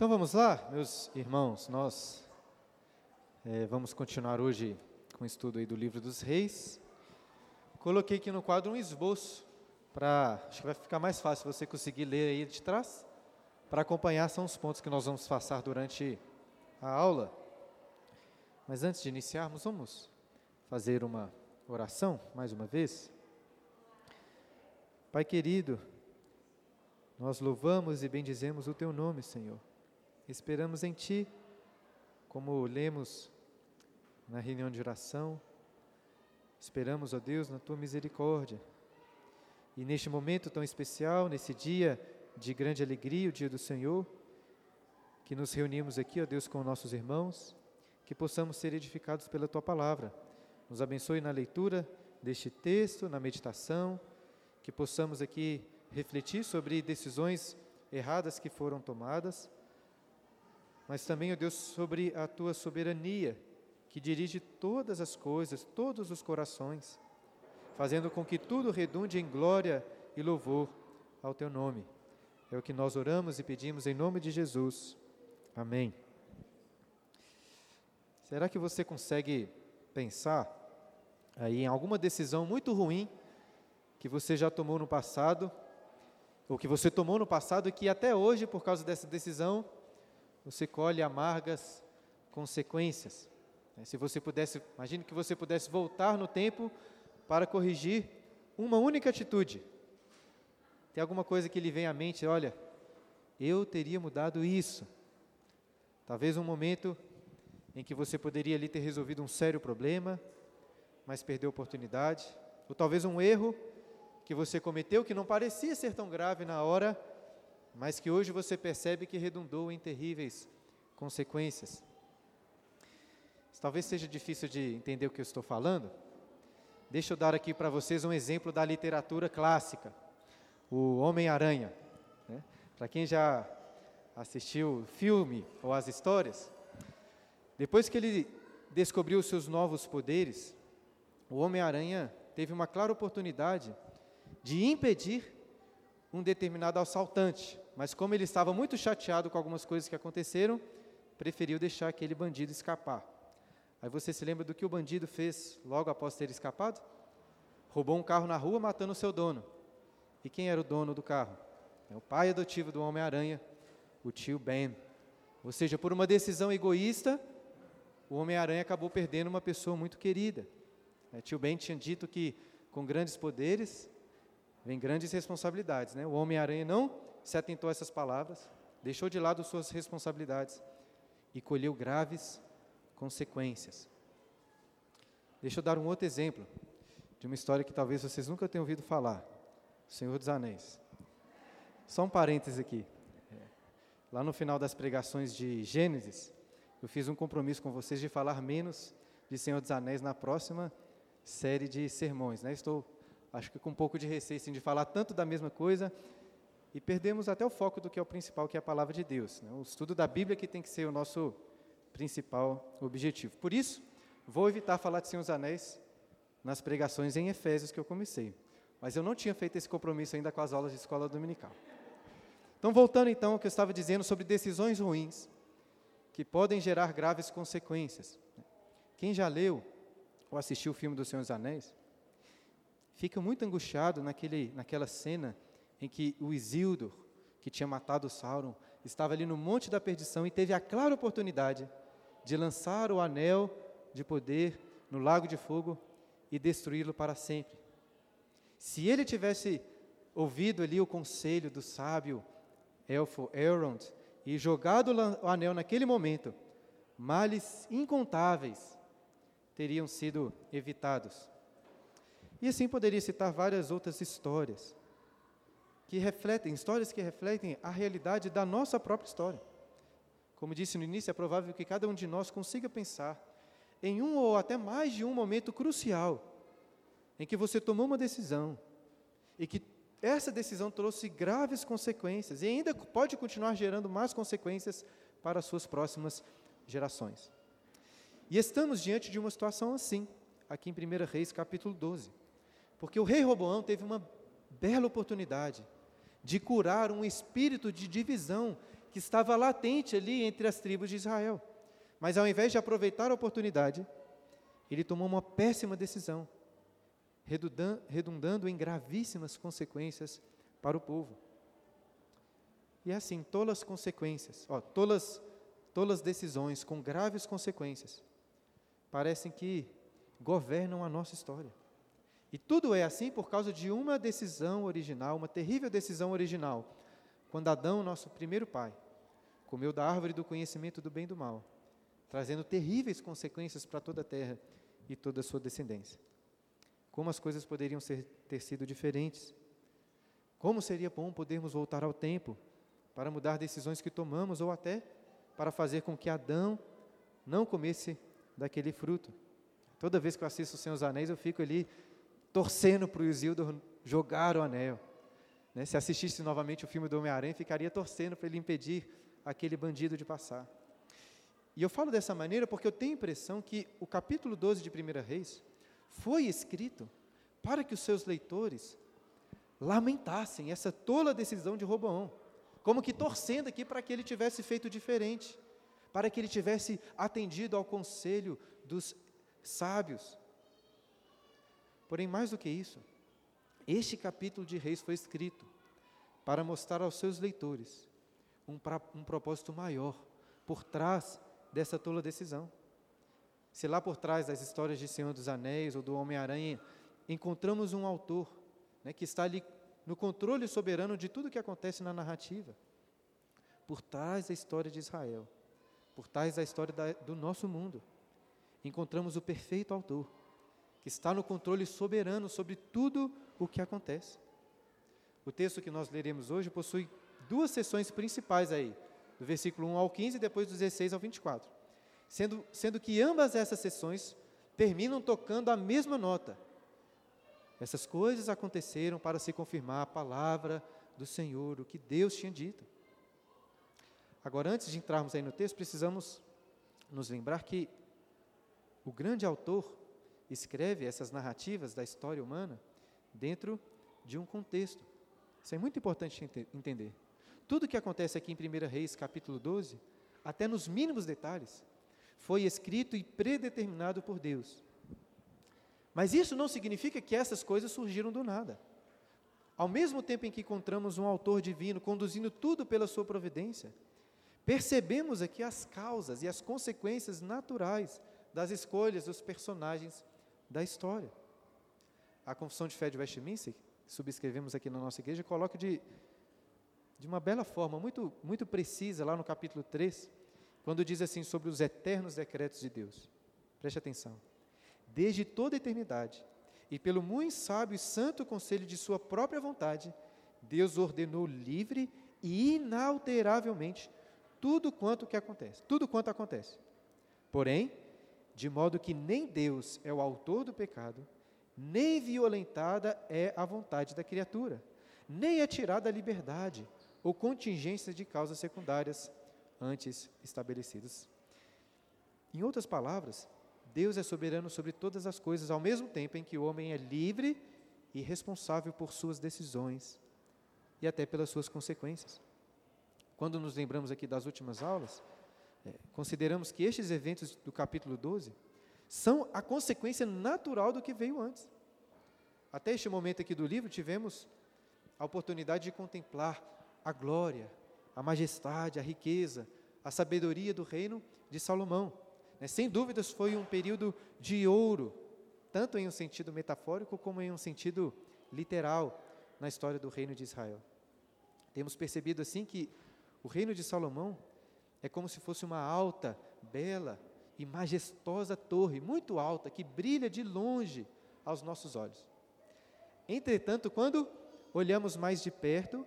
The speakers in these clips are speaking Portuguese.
Então vamos lá, meus irmãos, nós é, vamos continuar hoje com o estudo aí do livro dos reis. Coloquei aqui no quadro um esboço para, acho que vai ficar mais fácil você conseguir ler aí de trás. Para acompanhar são os pontos que nós vamos passar durante a aula. Mas antes de iniciarmos, vamos fazer uma oração mais uma vez. Pai querido, nós louvamos e bendizemos o teu nome, Senhor. Esperamos em Ti, como lemos na reunião de oração. Esperamos, ó Deus, na Tua misericórdia. E neste momento tão especial, nesse dia de grande alegria, o dia do Senhor, que nos reunimos aqui, ó Deus, com nossos irmãos, que possamos ser edificados pela Tua palavra. Nos abençoe na leitura deste texto, na meditação, que possamos aqui refletir sobre decisões erradas que foram tomadas mas também, ó Deus, sobre a tua soberania, que dirige todas as coisas, todos os corações, fazendo com que tudo redunde em glória e louvor ao teu nome. É o que nós oramos e pedimos em nome de Jesus. Amém. Será que você consegue pensar aí em alguma decisão muito ruim que você já tomou no passado, ou que você tomou no passado e que até hoje, por causa dessa decisão, você colhe amargas consequências. Né, se você pudesse, imagine que você pudesse voltar no tempo para corrigir uma única atitude. Tem alguma coisa que lhe vem à mente, olha, eu teria mudado isso. Talvez um momento em que você poderia ali ter resolvido um sério problema, mas perdeu a oportunidade. Ou talvez um erro que você cometeu que não parecia ser tão grave na hora, mas que hoje você percebe que redundou em terríveis consequências. Talvez seja difícil de entender o que eu estou falando. Deixa eu dar aqui para vocês um exemplo da literatura clássica, o Homem-Aranha. Né? Para quem já assistiu o filme ou as histórias, depois que ele descobriu seus novos poderes, o Homem-Aranha teve uma clara oportunidade de impedir um determinado assaltante, mas como ele estava muito chateado com algumas coisas que aconteceram, preferiu deixar aquele bandido escapar. Aí você se lembra do que o bandido fez logo após ter escapado? Roubou um carro na rua, matando o seu dono. E quem era o dono do carro? É o pai adotivo do Homem-Aranha, o tio Ben. Ou seja, por uma decisão egoísta, o Homem-Aranha acabou perdendo uma pessoa muito querida. É, tio Ben tinha dito que com grandes poderes vem grandes responsabilidades. Né? O Homem-Aranha não se atentou a essas palavras, deixou de lado suas responsabilidades e colheu graves consequências. Deixa eu dar um outro exemplo de uma história que talvez vocês nunca tenham ouvido falar: Senhor dos Anéis. Só um parêntese aqui. É, lá no final das pregações de Gênesis, eu fiz um compromisso com vocês de falar menos de Senhor dos Anéis na próxima série de sermões. Né? Estou acho que com um pouco de receio assim, de falar tanto da mesma coisa e perdemos até o foco do que é o principal, que é a palavra de Deus. Né? O estudo da Bíblia que tem que ser o nosso principal objetivo. Por isso, vou evitar falar de Senhor dos Anéis nas pregações em Efésios que eu comecei. Mas eu não tinha feito esse compromisso ainda com as aulas de escola dominical. Então, voltando então ao que eu estava dizendo sobre decisões ruins que podem gerar graves consequências. Quem já leu ou assistiu o filme do Senhor dos Anéis, fica muito angustiado naquele, naquela cena em que o Isildur, que tinha matado Sauron, estava ali no Monte da Perdição e teve a clara oportunidade de lançar o anel de poder no Lago de Fogo e destruí-lo para sempre. Se ele tivesse ouvido ali o conselho do sábio elfo Elrond e jogado o anel naquele momento, males incontáveis teriam sido evitados. E assim poderia citar várias outras histórias que refletem, histórias que refletem a realidade da nossa própria história. Como disse no início, é provável que cada um de nós consiga pensar em um ou até mais de um momento crucial em que você tomou uma decisão e que essa decisão trouxe graves consequências e ainda pode continuar gerando mais consequências para as suas próximas gerações. E estamos diante de uma situação assim, aqui em 1 Reis capítulo 12. Porque o rei Roboão teve uma bela oportunidade de curar um espírito de divisão que estava latente ali entre as tribos de Israel. Mas ao invés de aproveitar a oportunidade, ele tomou uma péssima decisão, redundando em gravíssimas consequências para o povo. E é assim, tolas consequências, ó, tolas, tolas decisões com graves consequências, parecem que governam a nossa história. E tudo é assim por causa de uma decisão original, uma terrível decisão original, quando Adão, nosso primeiro pai, comeu da árvore do conhecimento do bem e do mal, trazendo terríveis consequências para toda a terra e toda a sua descendência. Como as coisas poderiam ser, ter sido diferentes? Como seria bom podermos voltar ao tempo para mudar decisões que tomamos ou até para fazer com que Adão não comesse daquele fruto? Toda vez que eu assisto Os Seus Anéis, eu fico ali torcendo para o Isildur jogar o anel. Né? Se assistisse novamente o filme do Homem-Aranha, ficaria torcendo para ele impedir aquele bandido de passar. E eu falo dessa maneira porque eu tenho a impressão que o capítulo 12 de 1 Reis foi escrito para que os seus leitores lamentassem essa tola decisão de Roboão, como que torcendo aqui para que ele tivesse feito diferente, para que ele tivesse atendido ao conselho dos sábios. Porém, mais do que isso, este capítulo de Reis foi escrito para mostrar aos seus leitores um, pra, um propósito maior por trás dessa tola decisão. Se lá por trás das histórias de Senhor dos Anéis ou do Homem-Aranha encontramos um autor né, que está ali no controle soberano de tudo que acontece na narrativa, por trás da história de Israel, por trás da história da, do nosso mundo, encontramos o perfeito autor, que está no controle soberano sobre tudo o que acontece. O texto que nós leremos hoje possui duas sessões principais aí, do versículo 1 ao 15 e depois do 16 ao 24. Sendo, sendo que ambas essas sessões terminam tocando a mesma nota. Essas coisas aconteceram para se confirmar a palavra do Senhor, o que Deus tinha dito. Agora, antes de entrarmos aí no texto, precisamos nos lembrar que o grande autor escreve essas narrativas da história humana dentro de um contexto. Isso é muito importante entender. Tudo que acontece aqui em 1 Reis, capítulo 12, até nos mínimos detalhes, foi escrito e predeterminado por Deus. Mas isso não significa que essas coisas surgiram do nada. Ao mesmo tempo em que encontramos um autor divino conduzindo tudo pela sua providência, percebemos aqui as causas e as consequências naturais das escolhas dos personagens da história. A Confissão de Fé de Westminster, que subscrevemos aqui na nossa igreja, coloca de, de uma bela forma, muito, muito precisa, lá no capítulo 3, quando diz assim sobre os eternos decretos de Deus. Preste atenção. Desde toda a eternidade, e pelo muito sábio e santo conselho de sua própria vontade, Deus ordenou livre e inalteravelmente tudo quanto que acontece, tudo quanto acontece. Porém, de modo que nem Deus é o autor do pecado, nem violentada é a vontade da criatura, nem é tirada a liberdade ou contingência de causas secundárias antes estabelecidas. Em outras palavras, Deus é soberano sobre todas as coisas, ao mesmo tempo em que o homem é livre e responsável por suas decisões e até pelas suas consequências. Quando nos lembramos aqui das últimas aulas, é, consideramos que estes eventos do capítulo 12 são a consequência natural do que veio antes. Até este momento aqui do livro, tivemos a oportunidade de contemplar a glória, a majestade, a riqueza, a sabedoria do reino de Salomão. Né, sem dúvidas, foi um período de ouro, tanto em um sentido metafórico como em um sentido literal na história do reino de Israel. Temos percebido assim que o reino de Salomão é como se fosse uma alta, bela e majestosa torre, muito alta, que brilha de longe aos nossos olhos. Entretanto, quando olhamos mais de perto,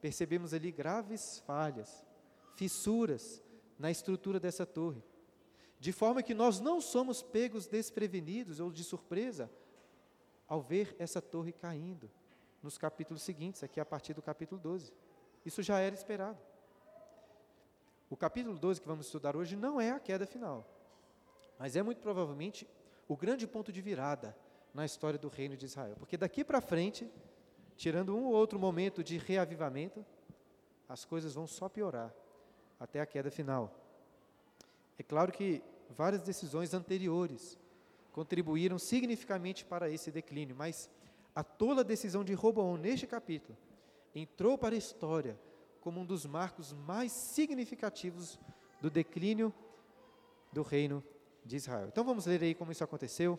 percebemos ali graves falhas, fissuras na estrutura dessa torre, de forma que nós não somos pegos desprevenidos ou de surpresa ao ver essa torre caindo nos capítulos seguintes, aqui a partir do capítulo 12. Isso já era esperado. O capítulo 12 que vamos estudar hoje não é a queda final, mas é muito provavelmente o grande ponto de virada na história do reino de Israel. Porque daqui para frente, tirando um ou outro momento de reavivamento, as coisas vão só piorar até a queda final. É claro que várias decisões anteriores contribuíram significativamente para esse declínio, mas a tola decisão de Roboão neste capítulo entrou para a história como um dos marcos mais significativos do declínio do reino de Israel. Então vamos ler aí como isso aconteceu.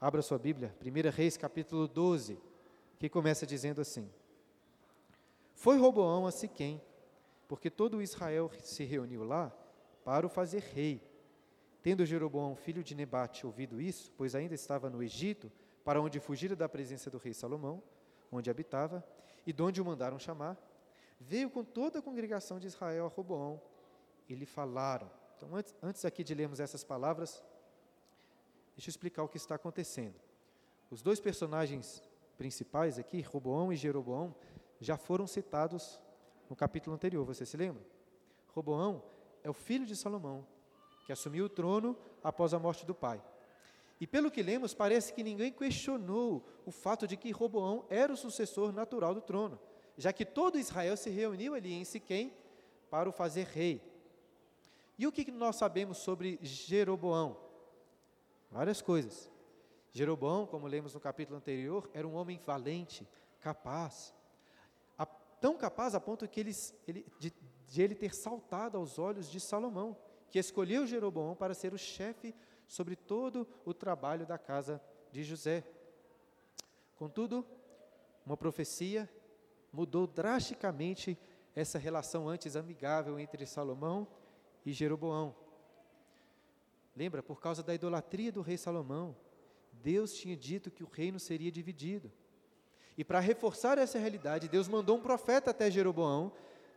Abra sua Bíblia, 1 Reis capítulo 12, que começa dizendo assim: Foi Roboão a Siquém, porque todo Israel se reuniu lá para o fazer rei. Tendo Jeroboão, filho de Nebate, ouvido isso, pois ainda estava no Egito, para onde fugira da presença do rei Salomão, onde habitava, e de onde o mandaram chamar, veio com toda a congregação de Israel a Roboão, e lhe falaram. Então, antes, antes aqui de lermos essas palavras, deixa eu explicar o que está acontecendo. Os dois personagens principais aqui, Roboão e Jeroboão, já foram citados no capítulo anterior, você se lembra? Roboão é o filho de Salomão, que assumiu o trono após a morte do pai. E pelo que lemos, parece que ninguém questionou o fato de que Roboão era o sucessor natural do trono, já que todo Israel se reuniu ali em Siquém para o fazer rei. E o que nós sabemos sobre Jeroboão? Várias coisas. Jeroboão, como lemos no capítulo anterior, era um homem valente, capaz, a, tão capaz a ponto que ele, de, de ele ter saltado aos olhos de Salomão que escolheu Jeroboão para ser o chefe sobre todo o trabalho da casa de José. Contudo, uma profecia mudou drasticamente essa relação antes amigável entre Salomão e Jeroboão. Lembra, por causa da idolatria do rei Salomão, Deus tinha dito que o reino seria dividido. E para reforçar essa realidade, Deus mandou um profeta até Jeroboão,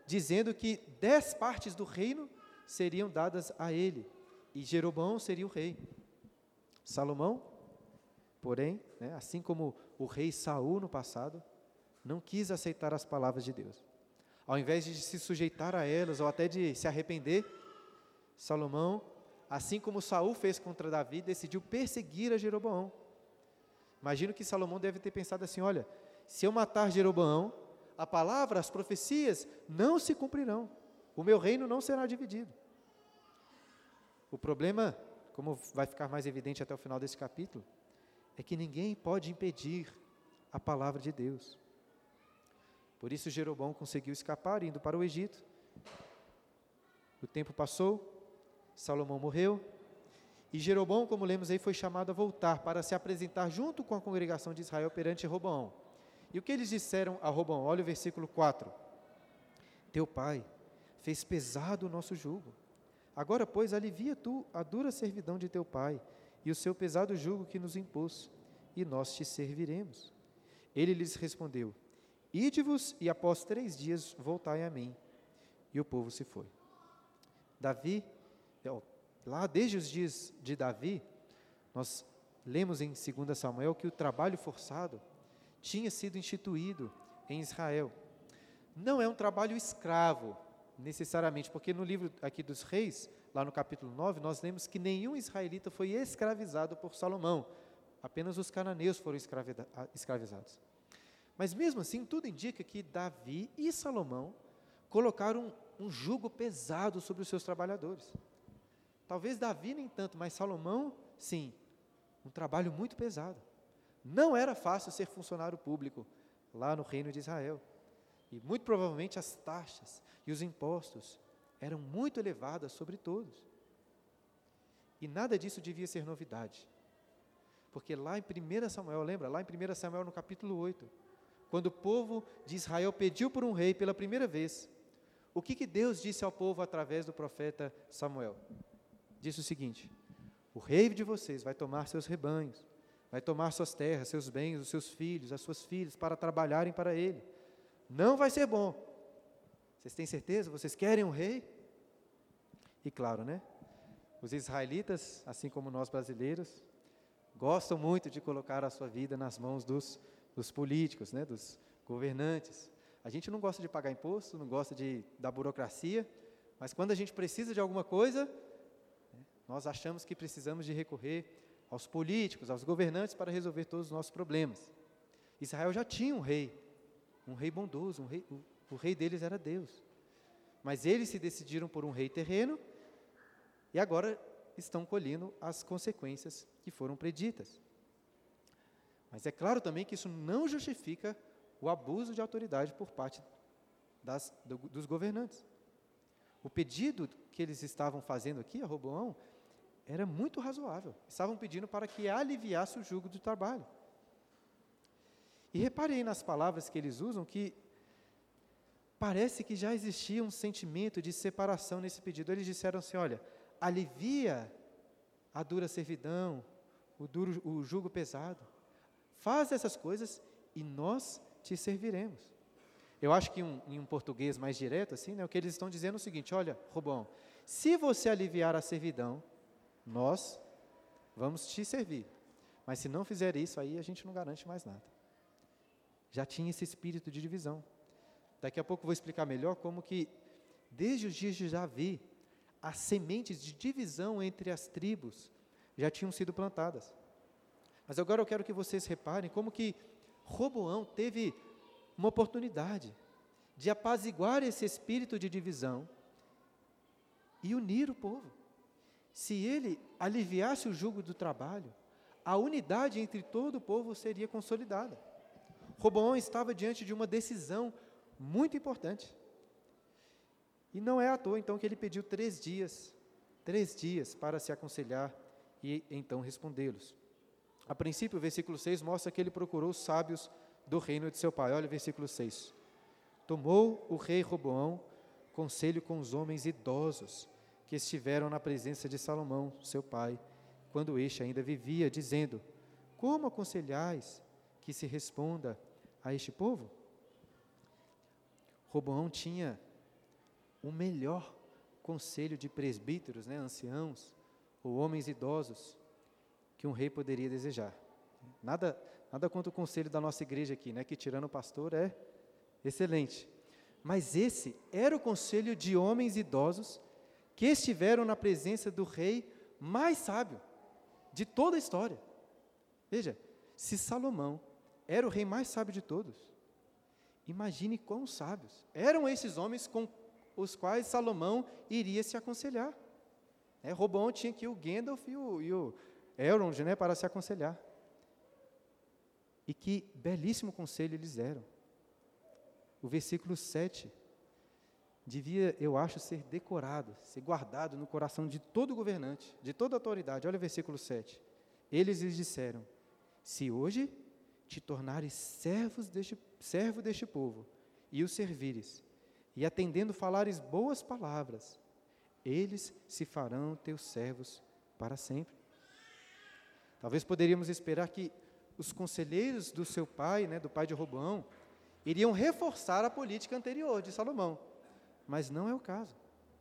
dizendo que dez partes do reino seriam dadas a ele, e Jeroboão seria o rei. Salomão, porém, né, assim como o rei Saul no passado, não quis aceitar as palavras de Deus. Ao invés de se sujeitar a elas ou até de se arrepender, Salomão, assim como Saul fez contra Davi, decidiu perseguir a Jeroboão. Imagino que Salomão deve ter pensado assim: olha, se eu matar Jeroboão, a palavra, as profecias não se cumprirão. O meu reino não será dividido. O problema, como vai ficar mais evidente até o final desse capítulo, é que ninguém pode impedir a palavra de Deus. Por isso Jeroboão conseguiu escapar indo para o Egito. O tempo passou, Salomão morreu, e Jeroboão, como lemos aí, foi chamado a voltar para se apresentar junto com a congregação de Israel perante Roboão. E o que eles disseram a Roboão? Olha o versículo 4. Teu pai fez pesado o nosso jugo. Agora, pois, alivia tu a dura servidão de teu pai e o seu pesado jugo que nos impôs, e nós te serviremos. Ele lhes respondeu: Ide-vos e após três dias voltai a mim. E o povo se foi. Davi, é, lá desde os dias de Davi, nós lemos em 2 Samuel que o trabalho forçado tinha sido instituído em Israel. Não é um trabalho escravo, necessariamente, porque no livro aqui dos reis, lá no capítulo 9, nós lemos que nenhum israelita foi escravizado por Salomão, apenas os cananeus foram escravizados. Mas mesmo assim, tudo indica que Davi e Salomão colocaram um, um jugo pesado sobre os seus trabalhadores. Talvez Davi nem tanto, mas Salomão, sim, um trabalho muito pesado. Não era fácil ser funcionário público lá no reino de Israel. E muito provavelmente as taxas e os impostos eram muito elevadas sobre todos. E nada disso devia ser novidade. Porque lá em 1 Samuel, lembra? Lá em 1 Samuel, no capítulo 8, quando o povo de Israel pediu por um rei pela primeira vez, o que, que Deus disse ao povo através do profeta Samuel? Disse o seguinte: O rei de vocês vai tomar seus rebanhos, vai tomar suas terras, seus bens, os seus filhos, as suas filhas, para trabalharem para ele. Não vai ser bom. Vocês têm certeza? Vocês querem um rei? E claro, né? Os israelitas, assim como nós brasileiros, gostam muito de colocar a sua vida nas mãos dos, dos políticos, né? dos governantes. A gente não gosta de pagar imposto, não gosta de, da burocracia, mas quando a gente precisa de alguma coisa, né, nós achamos que precisamos de recorrer aos políticos, aos governantes para resolver todos os nossos problemas. Israel já tinha um rei, um rei bondoso, um rei, o, o rei deles era Deus. mas eles se decidiram por um rei terreno e agora estão colhendo as consequências que foram preditas. Mas é claro também que isso não justifica o abuso de autoridade por parte das, do, dos governantes. O pedido que eles estavam fazendo aqui a Roboão era muito razoável. Estavam pedindo para que aliviasse o jugo do trabalho. E reparem nas palavras que eles usam que parece que já existia um sentimento de separação nesse pedido. Eles disseram assim: olha, alivia a dura servidão, o duro o jugo pesado. Faz essas coisas e nós te serviremos. Eu acho que um, em um português mais direto, assim, né, o que eles estão dizendo é o seguinte: olha, Robão, se você aliviar a servidão, nós vamos te servir. Mas se não fizer isso, aí a gente não garante mais nada. Já tinha esse espírito de divisão. Daqui a pouco vou explicar melhor como que, desde os dias de Javi, as sementes de divisão entre as tribos já tinham sido plantadas. Mas agora eu quero que vocês reparem como que Roboão teve uma oportunidade de apaziguar esse espírito de divisão e unir o povo. Se ele aliviasse o jugo do trabalho, a unidade entre todo o povo seria consolidada. Roboão estava diante de uma decisão muito importante. E não é à toa, então, que ele pediu três dias, três dias para se aconselhar e então respondê-los. A princípio, o versículo 6 mostra que ele procurou os sábios do reino de seu pai. Olha o versículo 6. Tomou o rei Roboão conselho com os homens idosos que estiveram na presença de Salomão, seu pai, quando este ainda vivia, dizendo: Como aconselhais que se responda a este povo? Roboão tinha o melhor conselho de presbíteros, né, anciãos, ou homens idosos, que um rei poderia desejar. Nada, nada contra o conselho da nossa igreja aqui, né, que tirando o pastor é excelente. Mas esse era o conselho de homens idosos que estiveram na presença do rei mais sábio de toda a história. Veja, se Salomão era o rei mais sábio de todos, imagine quão sábios eram esses homens com os quais Salomão iria se aconselhar. É, Robão tinha aqui o Gandalf e o, e o Elrond né, para se aconselhar. E que belíssimo conselho eles deram. O versículo 7 devia, eu acho, ser decorado, ser guardado no coração de todo governante, de toda autoridade. Olha o versículo 7. Eles lhes disseram: Se hoje te tornares servos deste, servo deste povo e o servires, e atendendo falares boas palavras, eles se farão teus servos para sempre. Talvez poderíamos esperar que os conselheiros do seu pai, né, do pai de Roboão, iriam reforçar a política anterior de Salomão, mas não é o caso.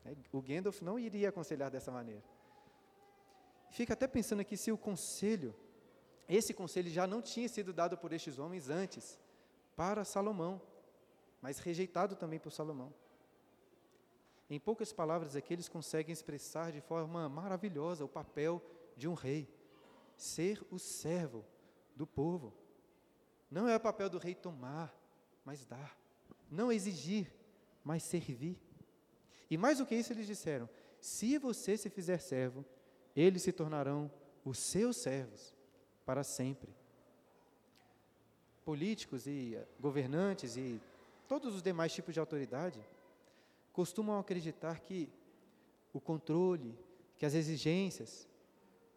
Né. O Gandalf não iria aconselhar dessa maneira. Fica até pensando aqui se o conselho, esse conselho já não tinha sido dado por estes homens antes, para Salomão mas rejeitado também por Salomão. Em poucas palavras aqui, eles conseguem expressar de forma maravilhosa o papel de um rei, ser o servo do povo. Não é o papel do rei tomar, mas dar. Não exigir, mas servir. E mais do que isso, eles disseram: se você se fizer servo, eles se tornarão os seus servos para sempre. Políticos e governantes e todos os demais tipos de autoridade, costumam acreditar que o controle, que as exigências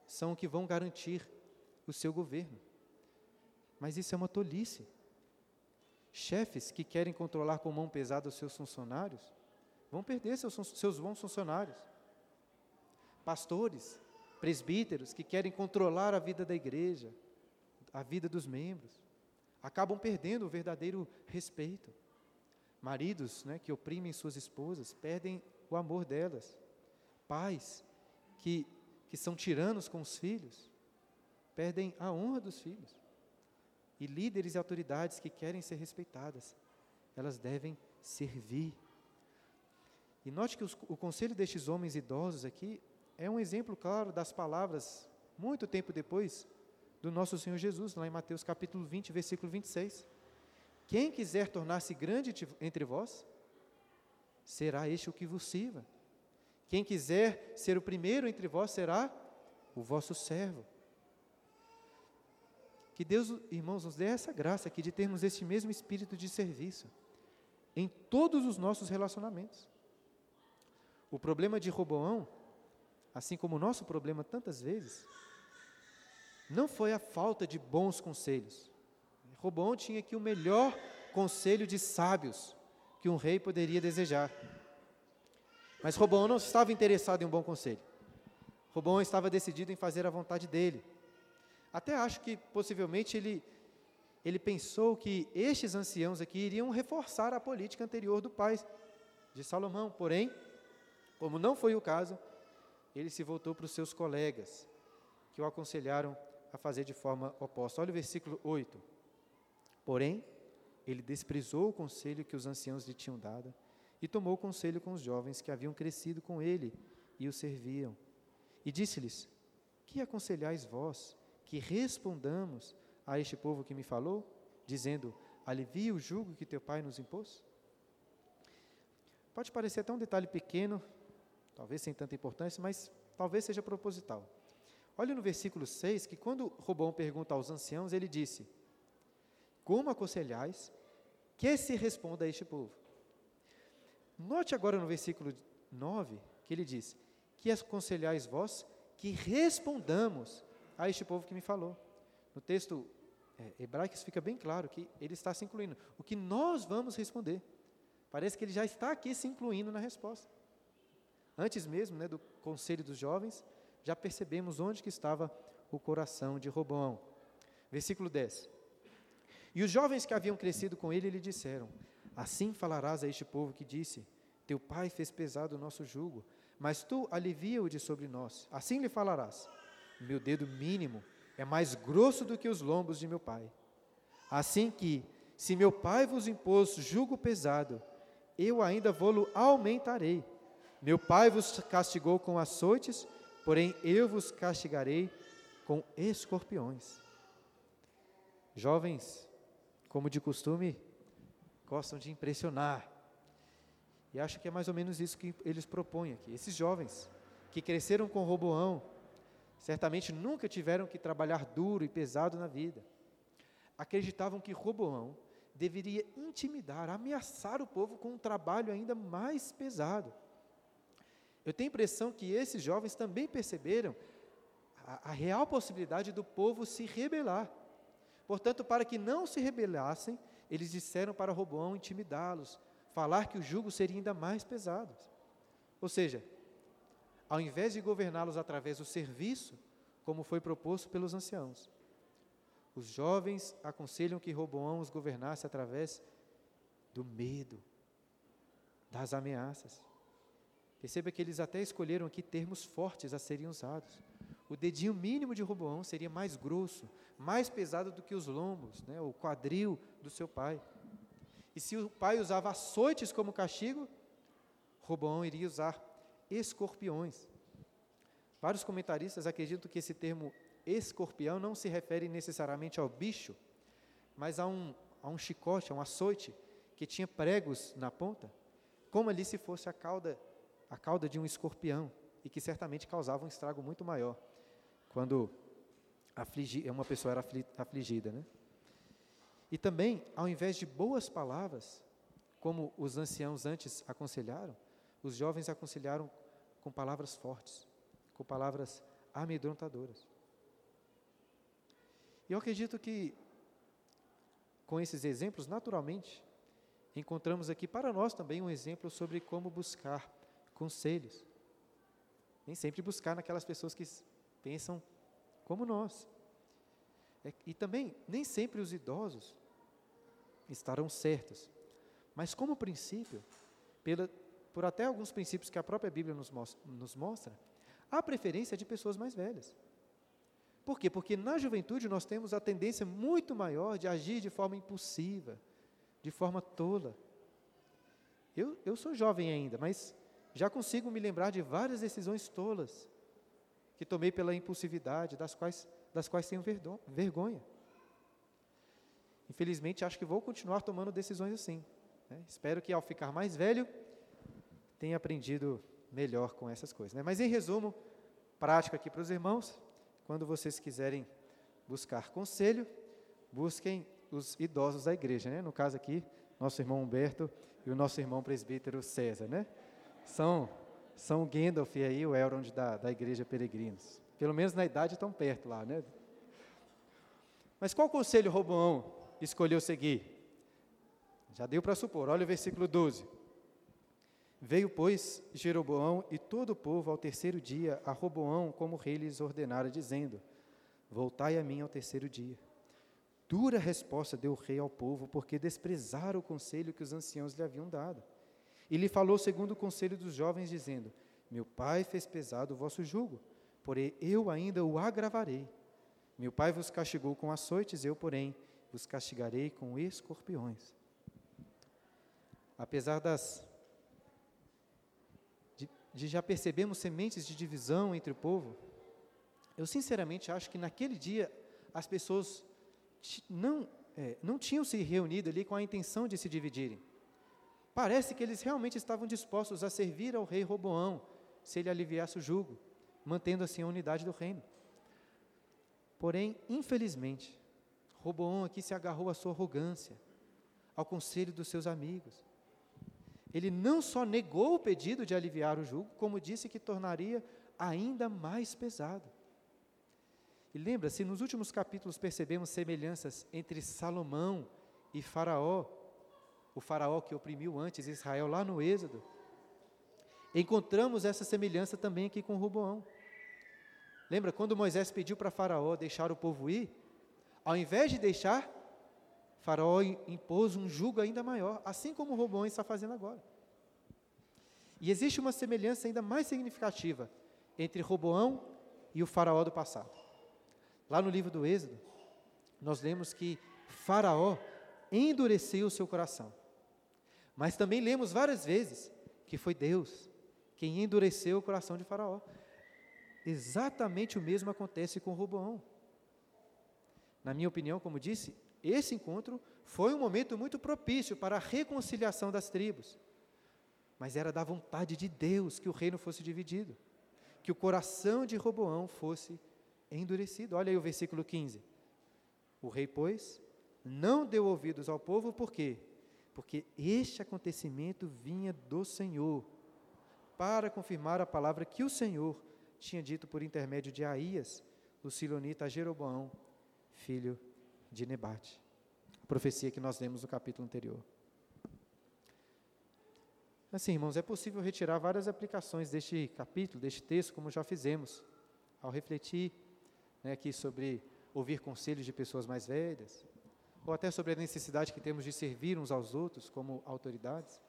são que vão garantir o seu governo. Mas isso é uma tolice. Chefes que querem controlar com mão pesada os seus funcionários vão perder seus, seus bons funcionários. Pastores, presbíteros que querem controlar a vida da igreja, a vida dos membros, acabam perdendo o verdadeiro respeito. Maridos né, que oprimem suas esposas perdem o amor delas. Pais que, que são tiranos com os filhos perdem a honra dos filhos. E líderes e autoridades que querem ser respeitadas, elas devem servir. E note que os, o conselho destes homens idosos aqui é um exemplo claro das palavras, muito tempo depois, do nosso Senhor Jesus, lá em Mateus capítulo 20, versículo 26. Quem quiser tornar-se grande entre vós, será este o que vos sirva. Quem quiser ser o primeiro entre vós será o vosso servo. Que Deus, irmãos, nos dê essa graça aqui de termos este mesmo espírito de serviço em todos os nossos relacionamentos. O problema de Roboão, assim como o nosso problema tantas vezes, não foi a falta de bons conselhos. Roboão tinha aqui o melhor conselho de sábios que um rei poderia desejar. Mas Roboão não estava interessado em um bom conselho. Roboão estava decidido em fazer a vontade dele. Até acho que possivelmente ele, ele pensou que estes anciãos aqui iriam reforçar a política anterior do pai de Salomão. Porém, como não foi o caso, ele se voltou para os seus colegas, que o aconselharam a fazer de forma oposta. Olha o versículo 8. Porém, ele desprezou o conselho que os anciãos lhe tinham dado e tomou conselho com os jovens que haviam crescido com ele e o serviam. E disse-lhes: Que aconselhais vós? que respondamos a este povo que me falou, dizendo: alivia o jugo que teu pai nos impôs? Pode parecer até um detalhe pequeno, talvez sem tanta importância, mas talvez seja proposital. Olha no versículo 6 que quando Robão pergunta aos anciãos, ele disse: Como aconselhais que se responda a este povo? Note agora no versículo 9 que ele diz: Que aconselhais vós que respondamos a este povo que me falou. No texto é, hebraico isso fica bem claro que ele está se incluindo. O que nós vamos responder. Parece que ele já está aqui se incluindo na resposta. Antes mesmo né, do conselho dos jovens, já percebemos onde que estava o coração de Robão. Versículo 10. E os jovens que haviam crescido com ele lhe disseram: Assim falarás a este povo que disse: Teu pai fez pesado o nosso jugo, mas tu alivia-o de sobre nós. Assim lhe falarás: meu dedo mínimo é mais grosso do que os lombos de meu pai. Assim que, se meu pai vos impôs jugo pesado, eu ainda vou-lo aumentarei. Meu pai vos castigou com açoites, porém eu vos castigarei com escorpiões. Jovens, como de costume, gostam de impressionar. E acho que é mais ou menos isso que eles propõem aqui. Esses jovens que cresceram com Roboão, certamente nunca tiveram que trabalhar duro e pesado na vida. Acreditavam que Roboão deveria intimidar, ameaçar o povo com um trabalho ainda mais pesado. Eu tenho a impressão que esses jovens também perceberam a, a real possibilidade do povo se rebelar. Portanto, para que não se rebelassem, eles disseram para Roboão intimidá-los, falar que o jugo seria ainda mais pesado. Ou seja, ao invés de governá-los através do serviço, como foi proposto pelos anciãos. Os jovens aconselham que Roboão os governasse através do medo, das ameaças. Perceba que eles até escolheram aqui termos fortes a serem usados. O dedinho mínimo de Roboão seria mais grosso, mais pesado do que os lombos, né, o quadril do seu pai. E se o pai usava açoites como castigo, Roboão iria usar escorpiões. Vários comentaristas acreditam que esse termo escorpião não se refere necessariamente ao bicho, mas a um, a um chicote, a um açoite, que tinha pregos na ponta, como ali se fosse a cauda, a cauda de um escorpião, e que certamente causava um estrago muito maior quando afligi, uma pessoa era afligida. Né? E também, ao invés de boas palavras, como os anciãos antes aconselharam, os jovens aconselharam com palavras fortes, com palavras amedrontadoras. E eu acredito que, com esses exemplos, naturalmente, encontramos aqui para nós também um exemplo sobre como buscar conselhos. Nem sempre buscar naquelas pessoas que pensam como nós. É, e também, nem sempre os idosos estarão certos. Mas, como princípio, pela, por até alguns princípios que a própria Bíblia nos mostra, nos mostra há preferência de pessoas mais velhas. Por quê? Porque na juventude nós temos a tendência muito maior de agir de forma impulsiva, de forma tola. Eu, eu sou jovem ainda, mas já consigo me lembrar de várias decisões tolas que tomei pela impulsividade, das quais, das quais tenho vergonha. Infelizmente, acho que vou continuar tomando decisões assim. Né? Espero que ao ficar mais velho, tem aprendido melhor com essas coisas. Né? Mas, em resumo, prático aqui para os irmãos, quando vocês quiserem buscar conselho, busquem os idosos da igreja, né? No caso aqui, nosso irmão Humberto e o nosso irmão presbítero César, né? São, são Gandalf aí o Elrond da, da igreja Peregrinos. Pelo menos na idade estão perto lá, né? Mas qual conselho Roboão escolheu seguir? Já deu para supor, olha o versículo 12. Veio, pois, Jeroboão e todo o povo ao terceiro dia a Roboão, como o rei lhes ordenara, dizendo: Voltai a mim ao terceiro dia. Dura resposta deu o rei ao povo, porque desprezaram o conselho que os anciãos lhe haviam dado. E lhe falou segundo o conselho dos jovens, dizendo: Meu pai fez pesado o vosso jugo, porém eu ainda o agravarei. Meu pai vos castigou com açoites, eu, porém, vos castigarei com escorpiões. Apesar das de, de já percebemos sementes de divisão entre o povo, eu sinceramente acho que naquele dia as pessoas não, é, não tinham se reunido ali com a intenção de se dividirem. Parece que eles realmente estavam dispostos a servir ao rei Roboão, se ele aliviasse o jugo, mantendo assim a unidade do reino. Porém, infelizmente, Roboão aqui se agarrou à sua arrogância, ao conselho dos seus amigos. Ele não só negou o pedido de aliviar o jugo, como disse que tornaria ainda mais pesado. E lembra-se, nos últimos capítulos percebemos semelhanças entre Salomão e Faraó, o Faraó que oprimiu antes Israel lá no Êxodo. Encontramos essa semelhança também aqui com Roboão. Lembra quando Moisés pediu para Faraó deixar o povo ir? Ao invés de deixar, Faraó impôs um jugo ainda maior, assim como Roboão está fazendo agora. E existe uma semelhança ainda mais significativa entre Roboão e o Faraó do passado. Lá no livro do Êxodo, nós lemos que Faraó endureceu o seu coração. Mas também lemos várias vezes que foi Deus quem endureceu o coração de Faraó. Exatamente o mesmo acontece com Roboão. Na minha opinião, como disse, esse encontro foi um momento muito propício para a reconciliação das tribos. Mas era da vontade de Deus que o reino fosse dividido, que o coração de Roboão fosse endurecido. Olha aí o versículo 15. O rei, pois, não deu ouvidos ao povo, por quê? Porque este acontecimento vinha do Senhor, para confirmar a palavra que o Senhor tinha dito por intermédio de Aías, o silonita a Jeroboão, filho de Nebate. A profecia que nós lemos no capítulo anterior. Assim, irmãos, é possível retirar várias aplicações deste capítulo, deste texto, como já fizemos, ao refletir né, aqui sobre ouvir conselhos de pessoas mais velhas, ou até sobre a necessidade que temos de servir uns aos outros como autoridades.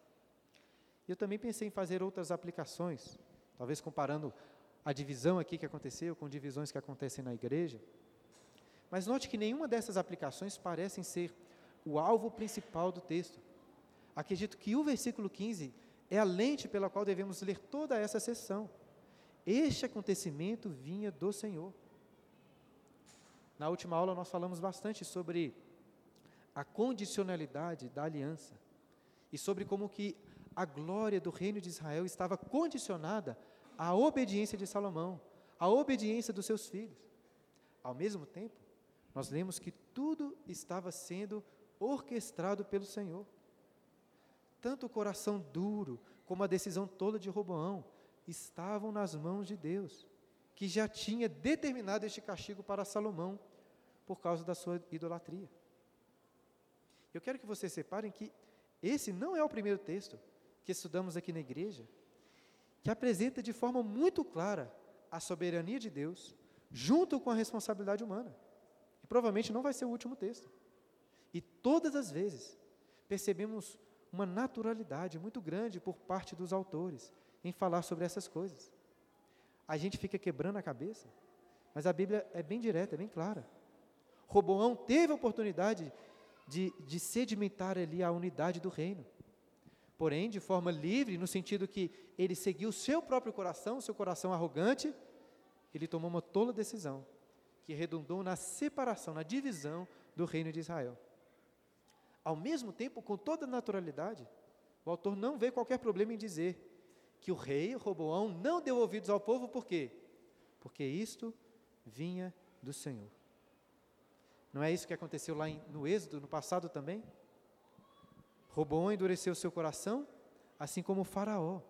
E eu também pensei em fazer outras aplicações, talvez comparando a divisão aqui que aconteceu com divisões que acontecem na igreja. Mas note que nenhuma dessas aplicações parecem ser o alvo principal do texto. Acredito que o versículo 15 é a lente pela qual devemos ler toda essa sessão. Este acontecimento vinha do Senhor. Na última aula nós falamos bastante sobre a condicionalidade da aliança e sobre como que a glória do reino de Israel estava condicionada à obediência de Salomão, à obediência dos seus filhos. Ao mesmo tempo, nós lemos que tudo estava sendo orquestrado pelo Senhor. Tanto o coração duro como a decisão toda de Roboão estavam nas mãos de Deus, que já tinha determinado este castigo para Salomão por causa da sua idolatria. Eu quero que vocês separem que esse não é o primeiro texto que estudamos aqui na igreja, que apresenta de forma muito clara a soberania de Deus, junto com a responsabilidade humana. E provavelmente não vai ser o último texto. E todas as vezes percebemos uma naturalidade muito grande por parte dos autores em falar sobre essas coisas. A gente fica quebrando a cabeça, mas a Bíblia é bem direta, é bem clara. Roboão teve a oportunidade de, de sedimentar ali a unidade do reino. Porém, de forma livre, no sentido que ele seguiu seu próprio coração, seu coração arrogante, ele tomou uma tola decisão, que redundou na separação, na divisão do reino de Israel. Ao mesmo tempo, com toda naturalidade, o autor não vê qualquer problema em dizer que o rei Roboão não deu ouvidos ao povo, por quê? Porque isto vinha do Senhor. Não é isso que aconteceu lá no Êxodo, no passado também? Roboão endureceu seu coração, assim como Faraó.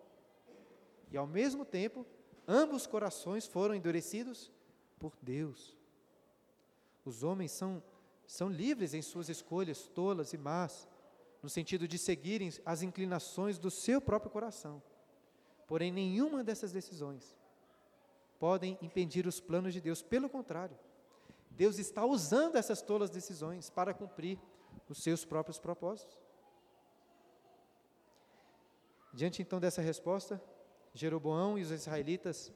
E ao mesmo tempo, ambos corações foram endurecidos por Deus. Os homens são, são livres em suas escolhas tolas e más, no sentido de seguirem as inclinações do seu próprio coração. Porém, nenhuma dessas decisões podem impedir os planos de Deus. Pelo contrário, Deus está usando essas tolas decisões para cumprir os seus próprios propósitos. Diante então dessa resposta, Jeroboão e os israelitas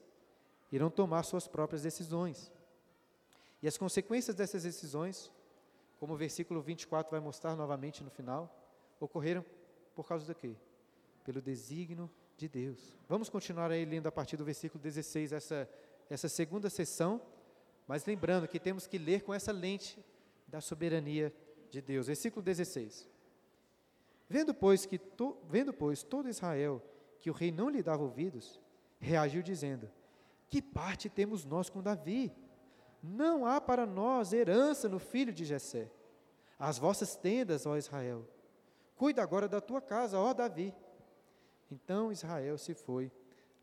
irão tomar suas próprias decisões. E as consequências dessas decisões, como o versículo 24 vai mostrar novamente no final, ocorreram por causa do quê? Pelo desígnio de Deus. Vamos continuar aí lendo a partir do versículo 16 essa, essa segunda sessão, mas lembrando que temos que ler com essa lente da soberania de Deus. Versículo 16. Vendo, pois, que to, vendo, pois, todo Israel que o rei não lhe dava ouvidos, reagiu dizendo: Que parte temos nós com Davi? Não há para nós herança no filho de Jessé. As vossas tendas, ó Israel. Cuida agora da tua casa, ó Davi. Então Israel se foi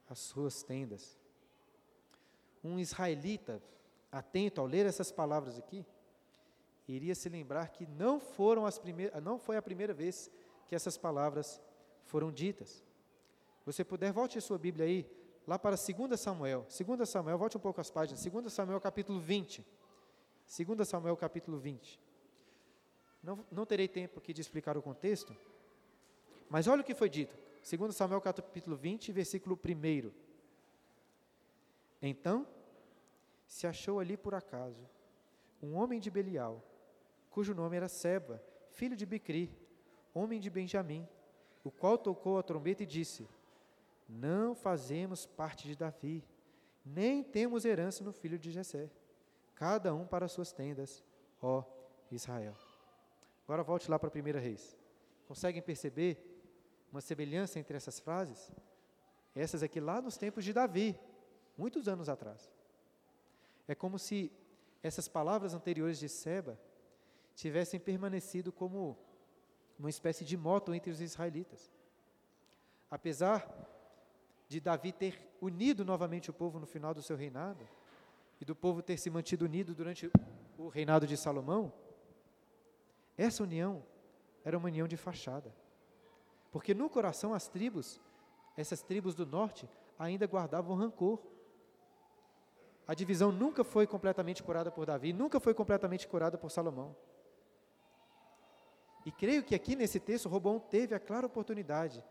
às suas tendas. Um israelita, atento ao ler essas palavras aqui, iria se lembrar que não foram as primeiras, não foi a primeira vez que essas palavras foram ditas. Você puder, volte a sua Bíblia aí, lá para 2 Samuel. 2 Samuel, volte um pouco as páginas. 2 Samuel capítulo 20. 2 Samuel capítulo 20. Não, não terei tempo aqui de explicar o contexto, mas olha o que foi dito. 2 Samuel capítulo 20, versículo 1. Então, se achou ali por acaso um homem de Belial, cujo nome era Seba, filho de Bicri, homem de Benjamim, o qual tocou a trombeta e disse: Não fazemos parte de Davi, nem temos herança no filho de Jessé, cada um para suas tendas, ó Israel. Agora volte lá para a primeira reis. Conseguem perceber uma semelhança entre essas frases? Essas aqui lá nos tempos de Davi, muitos anos atrás. É como se essas palavras anteriores de Seba tivessem permanecido como uma espécie de moto entre os israelitas. Apesar de Davi ter unido novamente o povo no final do seu reinado, e do povo ter se mantido unido durante o reinado de Salomão, essa união era uma união de fachada. Porque no coração as tribos, essas tribos do norte, ainda guardavam rancor. A divisão nunca foi completamente curada por Davi, nunca foi completamente curada por Salomão. E creio que aqui nesse texto Robão teve a clara oportunidade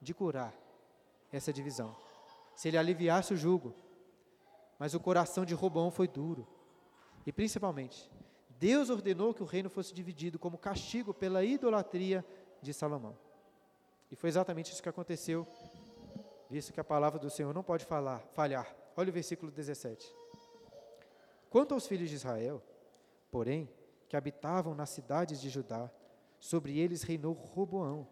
de curar essa divisão. Se ele aliviasse o jugo. Mas o coração de Robão foi duro. E principalmente, Deus ordenou que o reino fosse dividido como castigo pela idolatria de Salomão. E foi exatamente isso que aconteceu, visto que a palavra do Senhor não pode falar, falhar. Olha o versículo 17. Quanto aos filhos de Israel, porém, que habitavam nas cidades de Judá, sobre eles reinou Roboão.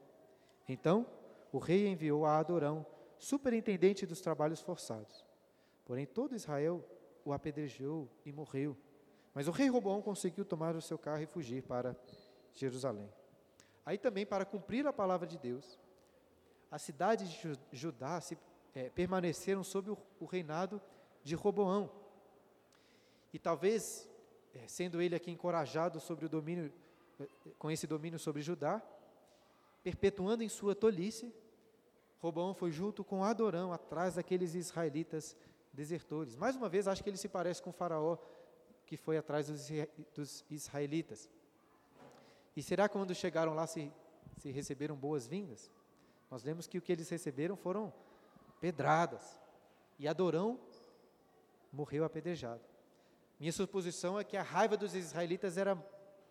Então, o rei enviou a Adorão, superintendente dos trabalhos forçados. Porém, todo Israel o apedrejou e morreu. Mas o rei Roboão conseguiu tomar o seu carro e fugir para Jerusalém. Aí também, para cumprir a palavra de Deus, as cidades de Judá se, é, permaneceram sob o, o, reinado de Roboão. E talvez, é, sendo ele aqui encorajado sobre o domínio, é, com esse domínio sobre Judá, perpetuando em sua tolice, Roboão foi junto com Adorão atrás daqueles israelitas desertores. Mais uma vez, acho que ele se parece com faraó que foi atrás dos, israelitas. E será que quando chegaram lá se, se receberam boas-vindas? Nós lemos que o que eles receberam foram pedradas. E Adorão morreu apedrejado. Minha suposição é que a raiva dos israelitas era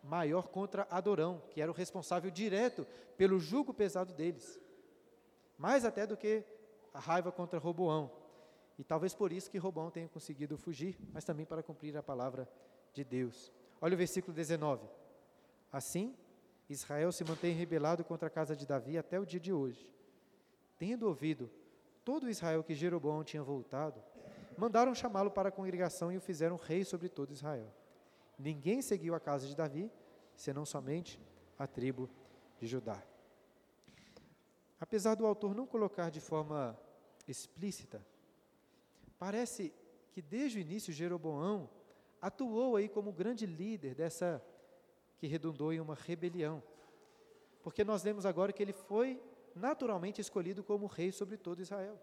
maior contra Adorão, que era o responsável direto pelo jugo pesado deles. Mais até do que a raiva contra Roboão. E talvez por isso que Roboão tenha conseguido fugir, mas também para cumprir a palavra de Deus. Olha o versículo 19. Assim, Israel se mantém rebelado contra a casa de Davi até o dia de hoje, tendo ouvido todo Israel que Jeroboão tinha voltado, mandaram chamá-lo para a congregação e o fizeram rei sobre todo Israel. Ninguém seguiu a casa de Davi, senão somente a tribo de Judá. Apesar do autor não colocar de forma explícita, parece que desde o início Jeroboão atuou aí como grande líder dessa que redundou em uma rebelião. Porque nós lemos agora que ele foi naturalmente escolhido como rei sobre todo Israel.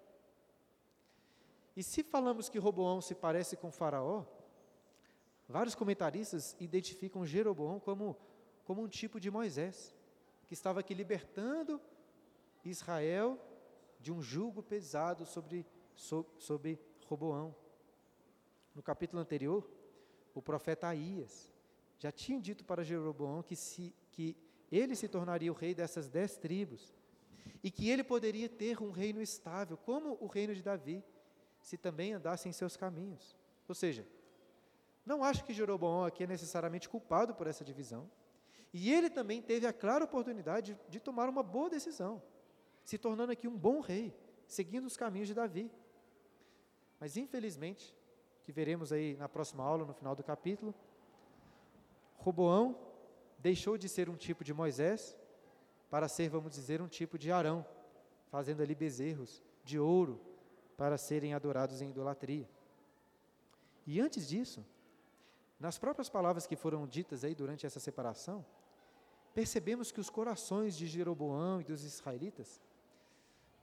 E se falamos que Roboão se parece com Faraó, vários comentaristas identificam Jeroboão como, como um tipo de Moisés, que estava aqui libertando Israel de um jugo pesado sobre, sobre, sobre Roboão. No capítulo anterior, o profeta Aías já tinha dito para Jeroboão que, se, que ele se tornaria o rei dessas dez tribos e que ele poderia ter um reino estável, como o reino de Davi, se também andasse em seus caminhos. Ou seja, não acho que Jeroboão aqui é necessariamente culpado por essa divisão. E ele também teve a clara oportunidade de, de tomar uma boa decisão, se tornando aqui um bom rei, seguindo os caminhos de Davi. Mas infelizmente, que veremos aí na próxima aula, no final do capítulo, Roboão deixou de ser um tipo de Moisés para ser, vamos dizer, um tipo de Arão, fazendo ali bezerros de ouro para serem adorados em idolatria. E antes disso, nas próprias palavras que foram ditas aí durante essa separação, percebemos que os corações de Jeroboão e dos israelitas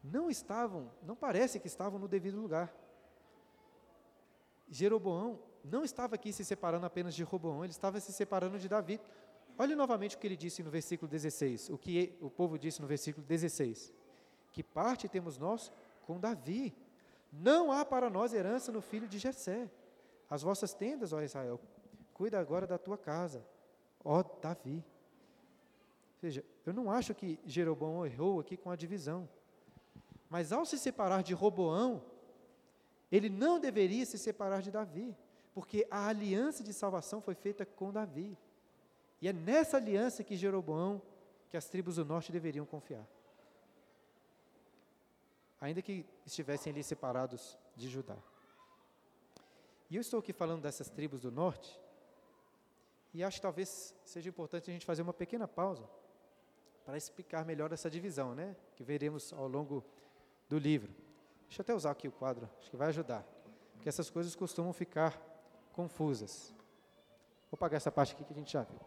não estavam, não parece que estavam no devido lugar. Jeroboão não estava aqui se separando apenas de Roboão, ele estava se separando de Davi. Olhe novamente o que ele disse no versículo 16, o que o povo disse no versículo 16: Que parte temos nós com Davi? Não há para nós herança no filho de Jessé. As vossas tendas, ó Israel, cuida agora da tua casa, ó Davi. Ou seja, eu não acho que Jeroboão errou aqui com a divisão. Mas ao se separar de Roboão, ele não deveria se separar de Davi porque a aliança de salvação foi feita com Davi. E é nessa aliança que Jeroboão, que as tribos do norte deveriam confiar. Ainda que estivessem ali separados de Judá. E eu estou aqui falando dessas tribos do norte, e acho que talvez seja importante a gente fazer uma pequena pausa para explicar melhor essa divisão, né? Que veremos ao longo do livro. Deixa eu até usar aqui o quadro, acho que vai ajudar. Porque essas coisas costumam ficar confusas. Vou pagar essa parte aqui que a gente já viu.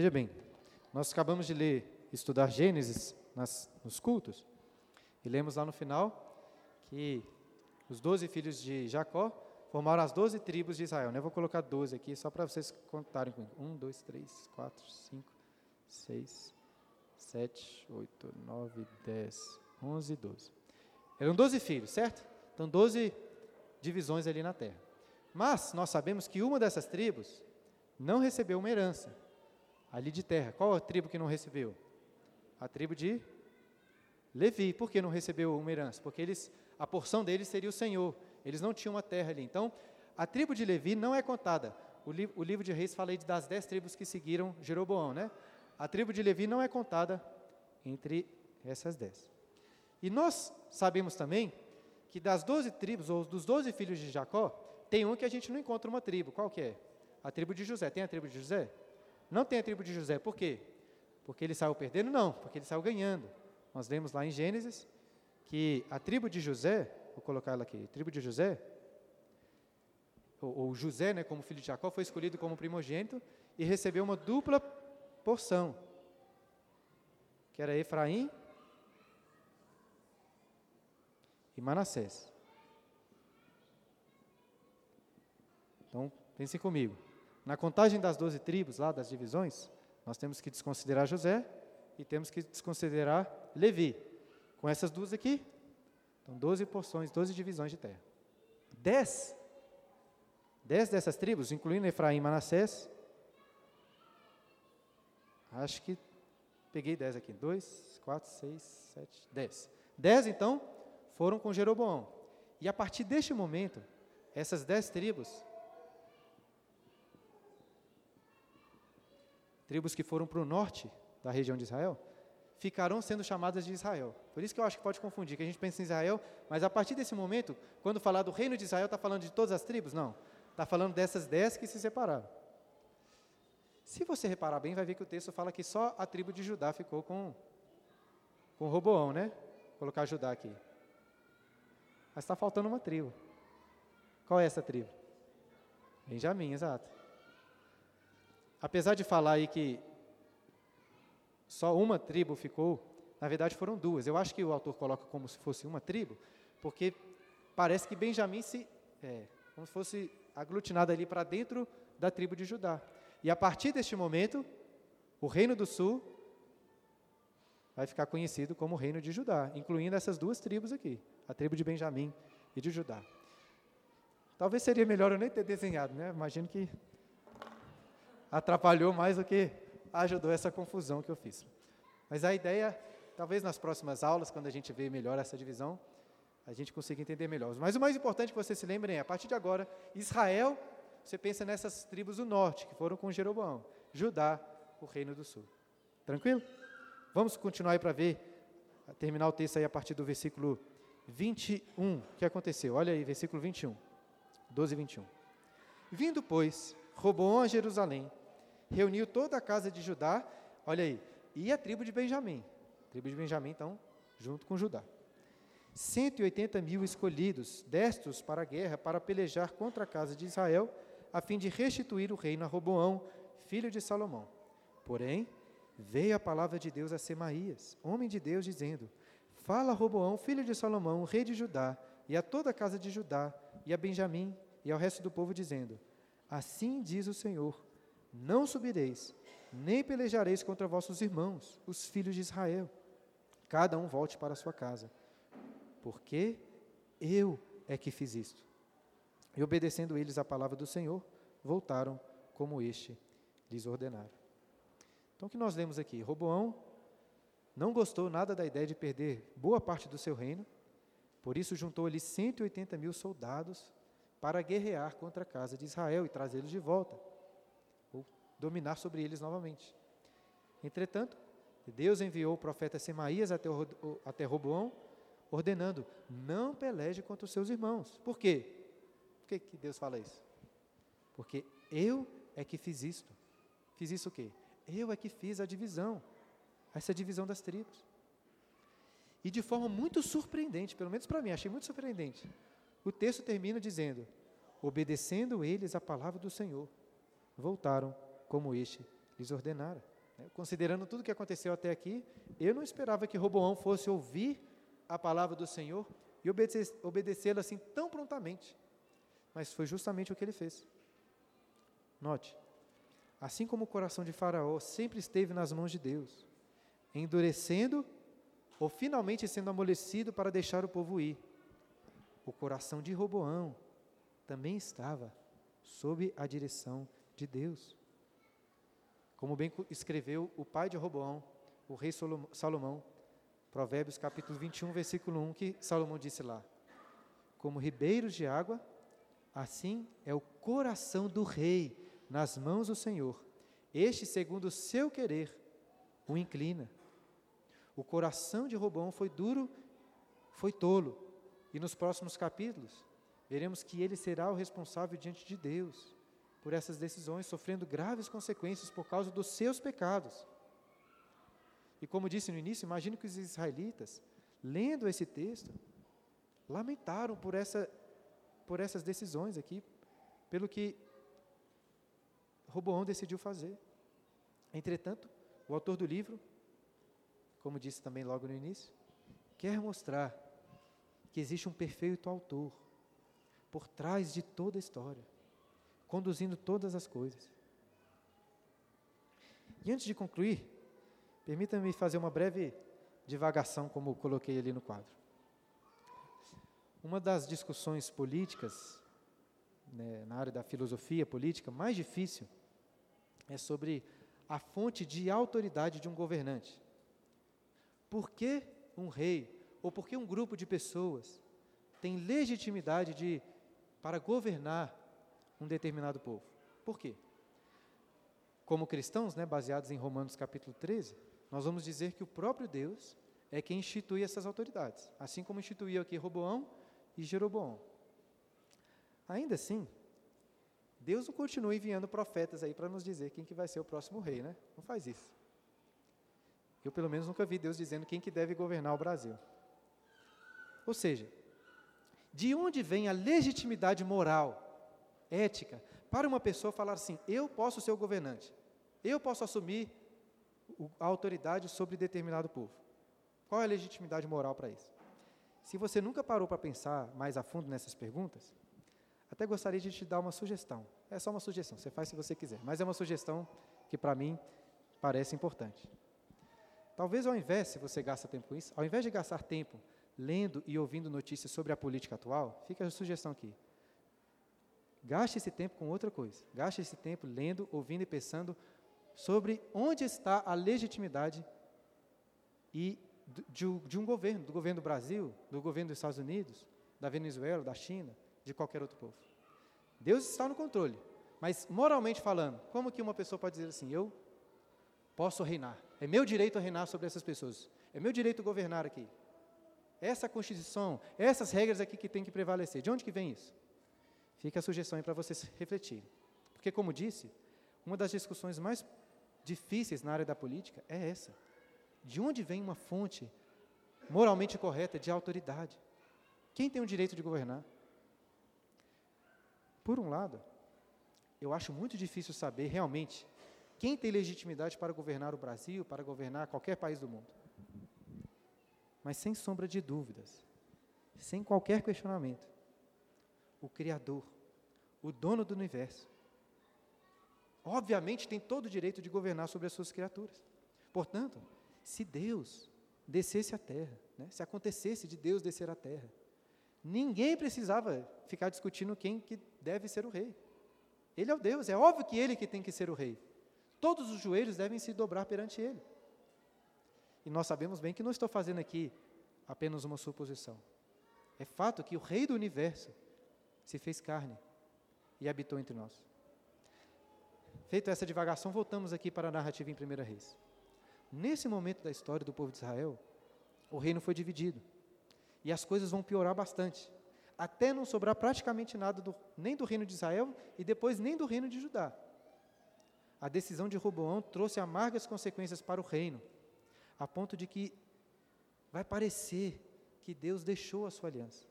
Veja bem, nós acabamos de ler, estudar Gênesis nas, nos cultos, e lemos lá no final que os doze filhos de Jacó formaram as doze tribos de Israel. Né? Vou colocar doze aqui, só para vocês contarem comigo. Um, dois, três, quatro, cinco, seis, sete, oito, nove, dez, onze, doze. Eram doze filhos, certo? Então, doze divisões ali na terra. Mas nós sabemos que uma dessas tribos não recebeu uma herança ali de terra. Qual a tribo que não recebeu? A tribo de Levi. Por que não recebeu uma herança? Porque eles, a porção deles seria o Senhor. Eles não tinham uma terra ali. Então, a tribo de Levi não é contada. O, li, o livro de Reis fala das dez tribos que seguiram Jeroboão, né? a tribo de Levi não é contada entre essas dez. E nós sabemos também que das doze tribos, ou dos doze filhos de Jacó, tem um que a gente não encontra uma tribo. Qual que é? A tribo de José. Tem a tribo de José? Não tem a tribo de José. Por quê? Porque ele saiu perdendo? Não, porque ele saiu ganhando. Nós lemos lá em Gênesis que a tribo de José, vou colocar ela aqui, a tribo de José, ou, José, né, como filho de Jacó, foi escolhido como primogênito e recebeu uma dupla porção, que era Efraim e Manassés. Então, pensem comigo. Na contagem das doze tribos, lá das divisões, nós temos que desconsiderar José e temos que desconsiderar Levi. Com essas duas aqui, então doze porções, doze divisões de terra. Dez, dez dessas tribos, incluindo Efraim e Manassés, Acho que peguei 10 aqui. 2, 4, 6, 7, 10. 10, então, foram com Jeroboão. E a partir deste momento, essas 10 tribos tribos que foram para o norte da região de Israel, ficarão sendo chamadas de Israel. Por isso que eu acho que pode confundir, que a gente pensa em Israel, mas a partir desse momento, quando falar do reino de Israel, está falando de todas as tribos? Não. Está falando dessas dez que se separaram. Se você reparar bem, vai ver que o texto fala que só a tribo de Judá ficou com, com Roboão, né? Vou colocar Judá aqui. Mas está faltando uma tribo. Qual é essa tribo? Benjamim, exato. Apesar de falar aí que só uma tribo ficou, na verdade foram duas. Eu acho que o autor coloca como se fosse uma tribo, porque parece que Benjamim se, é, como se fosse aglutinado ali para dentro da tribo de Judá. E a partir deste momento, o reino do sul vai ficar conhecido como o reino de Judá, incluindo essas duas tribos aqui, a tribo de Benjamim e de Judá. Talvez seria melhor eu nem ter desenhado, né? Imagino que atrapalhou mais do que ajudou essa confusão que eu fiz. Mas a ideia, talvez nas próximas aulas, quando a gente vê melhor essa divisão, a gente consiga entender melhor. Mas o mais importante que vocês se lembrem é, a partir de agora, Israel, você pensa nessas tribos do norte, que foram com Jeroboão, Judá, o reino do sul. Tranquilo? Vamos continuar aí para ver, terminar o texto aí a partir do versículo 21. O que aconteceu? Olha aí, versículo 21. 12 e 21. Vindo, pois, Roboão a Jerusalém, reuniu toda a casa de Judá, olha aí, e a tribo de Benjamim. A tribo de Benjamim, então, junto com Judá. 180 mil escolhidos, destos para a guerra, para pelejar contra a casa de Israel, a fim de restituir o reino a Roboão, filho de Salomão. Porém, veio a palavra de Deus a Semaías, homem de Deus, dizendo: Fala a Roboão, filho de Salomão, rei de Judá, e a toda a casa de Judá, e a Benjamim, e ao resto do povo, dizendo: Assim diz o Senhor: não subireis, nem pelejareis contra vossos irmãos, os filhos de Israel. Cada um volte para a sua casa. Porque eu é que fiz isto. E obedecendo eles a palavra do Senhor, voltaram como este lhes ordenara. Então o que nós lemos aqui? Roboão não gostou nada da ideia de perder boa parte do seu reino, por isso juntou ali 180 mil soldados para guerrear contra a casa de Israel e trazê-los de volta dominar sobre eles novamente. Entretanto, Deus enviou o profeta Semaías até, até Roboão, ordenando: não peleje contra os seus irmãos. Por quê? Por que, que Deus fala isso? Porque eu é que fiz isto. Fiz isso o quê? Eu é que fiz a divisão, essa divisão das tribos. E de forma muito surpreendente, pelo menos para mim, achei muito surpreendente. O texto termina dizendo: obedecendo eles a palavra do Senhor, voltaram como este lhes ordenara. Né? Considerando tudo o que aconteceu até aqui, eu não esperava que Roboão fosse ouvir a palavra do Senhor e obedecê-la assim tão prontamente. Mas foi justamente o que ele fez. Note, assim como o coração de Faraó sempre esteve nas mãos de Deus, endurecendo ou finalmente sendo amolecido para deixar o povo ir, o coração de Roboão também estava sob a direção de Deus. Como bem escreveu o pai de Roboão, o rei Salomão, Provérbios capítulo 21, versículo 1, que Salomão disse lá: Como ribeiros de água, assim é o coração do rei nas mãos do Senhor. Este, segundo o seu querer, o inclina. O coração de Roboão foi duro, foi tolo. E nos próximos capítulos, veremos que ele será o responsável diante de Deus por essas decisões, sofrendo graves consequências por causa dos seus pecados. E como disse no início, imagine que os israelitas, lendo esse texto, lamentaram por, essa, por essas decisões aqui, pelo que Roboão decidiu fazer. Entretanto, o autor do livro, como disse também logo no início, quer mostrar que existe um perfeito autor por trás de toda a história conduzindo todas as coisas. E antes de concluir, permita-me fazer uma breve divagação, como coloquei ali no quadro. Uma das discussões políticas, né, na área da filosofia política, mais difícil é sobre a fonte de autoridade de um governante. Por que um rei, ou por que um grupo de pessoas tem legitimidade de, para governar um determinado povo. Por quê? como cristãos, né, baseados em Romanos capítulo 13, nós vamos dizer que o próprio Deus é quem institui essas autoridades, assim como instituiu aqui Roboão e Jeroboão. Ainda assim, Deus não continua enviando profetas aí para nos dizer quem que vai ser o próximo rei, né? Não faz isso. Eu, pelo menos, nunca vi Deus dizendo quem que deve governar o Brasil. Ou seja, de onde vem a legitimidade moral, ética, para uma pessoa falar assim: eu posso ser o governante, eu posso assumir a autoridade sobre determinado povo? Qual é a legitimidade moral para isso? Se você nunca parou para pensar mais a fundo nessas perguntas, até gostaria de te dar uma sugestão. É só uma sugestão, você faz se você quiser, mas é uma sugestão que para mim parece importante. Talvez ao invés, se você gasta tempo com isso, ao invés de gastar tempo lendo e ouvindo notícias sobre a política atual, fica a sugestão aqui. Gaste esse tempo com outra coisa. Gaste esse tempo lendo, ouvindo e pensando sobre onde está a legitimidade e de, de um governo, do governo do Brasil, do governo dos Estados Unidos, da Venezuela, da China, de qualquer outro povo. Deus está no controle, mas moralmente falando, como que uma pessoa pode dizer assim: eu posso reinar, é meu direito reinar sobre essas pessoas, é meu direito governar aqui. Essa Constituição, essas regras aqui que tem que prevalecer. De onde que vem isso? Fica a sugestão aí para vocês refletirem. Porque, como disse, uma das discussões mais difíceis na área da política é essa. De onde vem uma fonte moralmente correta de autoridade? Quem tem o direito de governar? Por um lado, eu acho muito difícil saber realmente quem tem legitimidade para governar o Brasil, para governar qualquer país do mundo. Mas sem sombra de dúvidas, sem qualquer questionamento, o Criador, o dono do universo, obviamente tem todo o direito de governar sobre as suas criaturas. Portanto, se Deus descesse à terra, né, se acontecesse de Deus descer à terra, ninguém precisava ficar discutindo quem que deve ser o rei. Ele é o Deus, é óbvio que ele que tem que ser o rei. Todos os joelhos devem se dobrar perante ele. E nós sabemos bem que não estou fazendo aqui apenas uma suposição. É fato que o rei do universo se fez carne e habitou entre nós. Feita essa divagação, voltamos aqui para a narrativa em 1 Reis. Nesse momento da história do povo de Israel, o reino foi dividido. E as coisas vão piorar bastante. Até não sobrar praticamente nada do, nem do reino de Israel e depois nem do reino de Judá. A decisão de Roboão trouxe amargas consequências para o reino, a ponto de que vai parecer que Deus deixou a sua aliança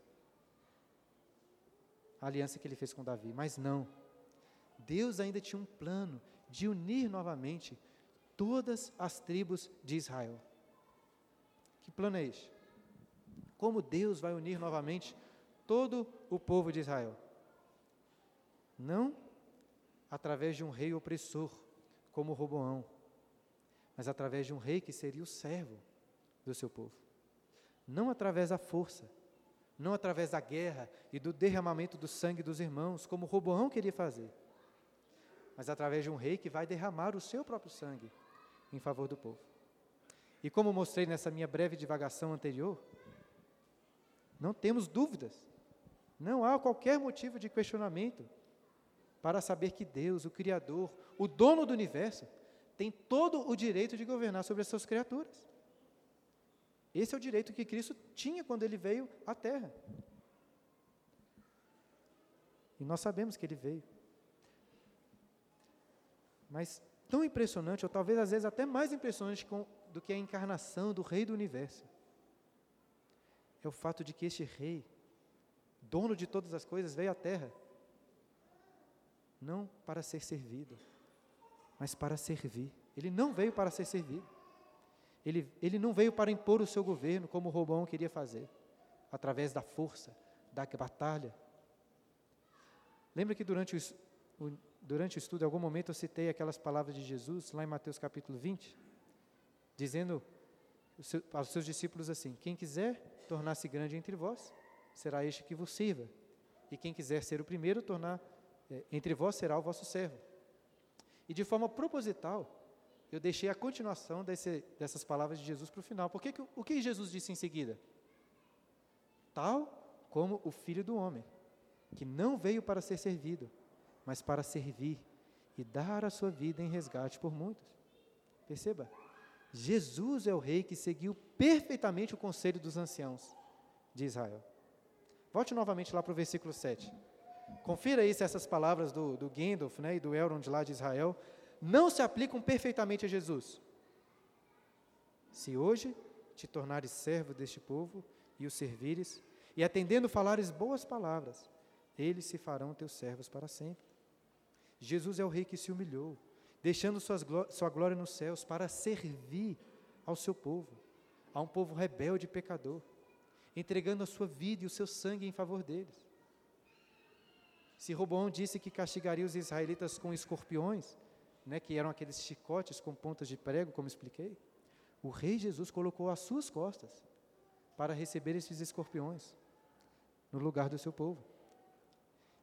a aliança que ele fez com Davi, mas não. Deus ainda tinha um plano de unir novamente todas as tribos de Israel. Que plano é este? Como Deus vai unir novamente todo o povo de Israel? Não através de um rei opressor, como Roboão, mas através de um rei que seria o servo do seu povo. Não através da força, não através da guerra e do derramamento do sangue dos irmãos, como Roboão queria fazer, mas através de um rei que vai derramar o seu próprio sangue em favor do povo. E como mostrei nessa minha breve divagação anterior, não temos dúvidas, não há qualquer motivo de questionamento para saber que Deus, o Criador, o dono do universo, tem todo o direito de governar sobre as suas criaturas. Esse é o direito que Cristo tinha quando ele veio à Terra. E nós sabemos que ele veio. Mas tão impressionante, ou talvez às vezes até mais impressionante com, do que a encarnação do Rei do Universo, é o fato de que este Rei, dono de todas as coisas, veio à Terra, não para ser servido, mas para servir. Ele não veio para ser servido. Ele, ele não veio para impor o seu governo, como Robão queria fazer, através da força, da batalha. Lembra que durante o, o, durante o estudo, em algum momento, eu citei aquelas palavras de Jesus, lá em Mateus capítulo 20, dizendo aos seus discípulos assim: Quem quiser tornar-se grande entre vós, será este que vos sirva. E quem quiser ser o primeiro, tornar é, entre vós será o vosso servo. E de forma proposital, eu deixei a continuação desse, dessas palavras de Jesus para o final. Porque que, o que Jesus disse em seguida? Tal como o Filho do Homem, que não veio para ser servido, mas para servir e dar a sua vida em resgate por muitos. Perceba, Jesus é o rei que seguiu perfeitamente o conselho dos anciãos de Israel. Volte novamente lá para o versículo 7. Confira aí se essas palavras do, do Gandalf né, e do Elrond lá de Israel não se aplicam perfeitamente a Jesus. Se hoje te tornares servo deste povo e o servires, e atendendo falares boas palavras, eles se farão teus servos para sempre. Jesus é o rei que se humilhou, deixando suas, sua glória nos céus para servir ao seu povo, a um povo rebelde e pecador, entregando a sua vida e o seu sangue em favor deles. Se Roboão disse que castigaria os israelitas com escorpiões, né, que eram aqueles chicotes com pontas de prego, como expliquei, o rei Jesus colocou as suas costas para receber esses escorpiões no lugar do seu povo.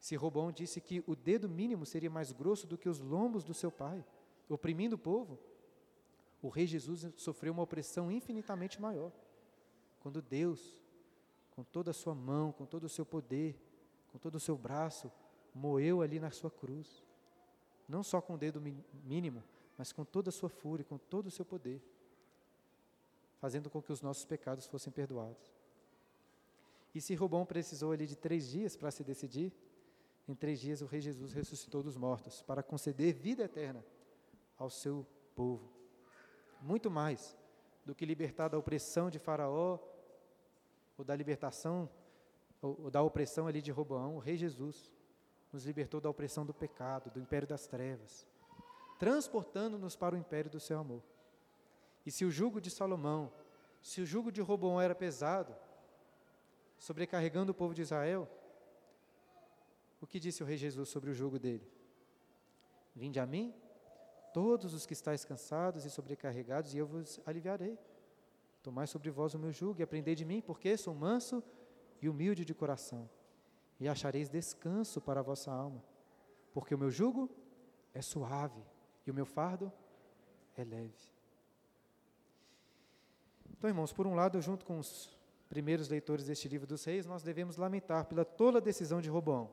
Se Robão disse que o dedo mínimo seria mais grosso do que os lombos do seu pai, oprimindo o povo, o rei Jesus sofreu uma opressão infinitamente maior. Quando Deus, com toda a sua mão, com todo o seu poder, com todo o seu braço, moeu ali na sua cruz. Não só com o dedo mínimo, mas com toda a sua fúria, com todo o seu poder fazendo com que os nossos pecados fossem perdoados. E se Robão precisou ali de três dias para se decidir, em três dias o Rei Jesus ressuscitou dos mortos para conceder vida eterna ao seu povo. Muito mais do que libertar da opressão de Faraó, ou da libertação, ou, ou da opressão ali de Roboão, o Rei Jesus nos libertou da opressão do pecado, do império das trevas, transportando-nos para o império do seu amor. E se o jugo de Salomão, se o jugo de Roboão era pesado, sobrecarregando o povo de Israel, o que disse o rei Jesus sobre o jugo dele? Vinde a mim, todos os que estáis cansados e sobrecarregados, e eu vos aliviarei. Tomai sobre vós o meu jugo e aprendei de mim, porque sou manso e humilde de coração, e achareis descanso para a vossa alma, porque o meu jugo é suave e o meu fardo é leve. Então, irmãos, por um lado, junto com os primeiros leitores deste livro dos reis, nós devemos lamentar pela tola decisão de Roboão,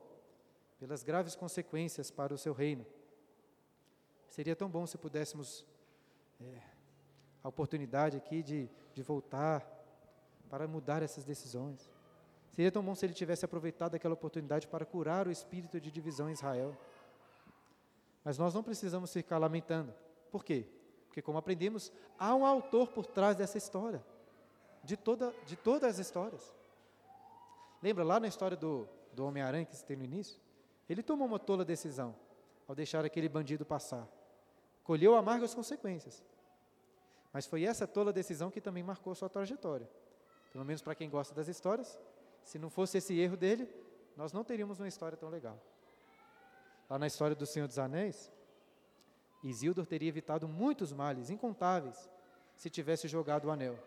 pelas graves consequências para o seu reino. Seria tão bom se pudéssemos é, a oportunidade aqui de, de voltar para mudar essas decisões. Seria tão bom se ele tivesse aproveitado aquela oportunidade para curar o espírito de divisão em Israel. Mas nós não precisamos ficar lamentando. Por quê? Porque, como aprendemos, há um autor por trás dessa história, de, toda, de todas as histórias. Lembra lá na história do, do Homem-Aranha que se tem no início? Ele tomou uma tola decisão ao deixar aquele bandido passar. Colheu amargas consequências. Mas foi essa tola decisão que também marcou sua trajetória. Pelo menos para quem gosta das histórias, se não fosse esse erro dele, nós não teríamos uma história tão legal. Lá na história do Senhor dos Anéis, Isildur teria evitado muitos males, incontáveis, se tivesse jogado o anel.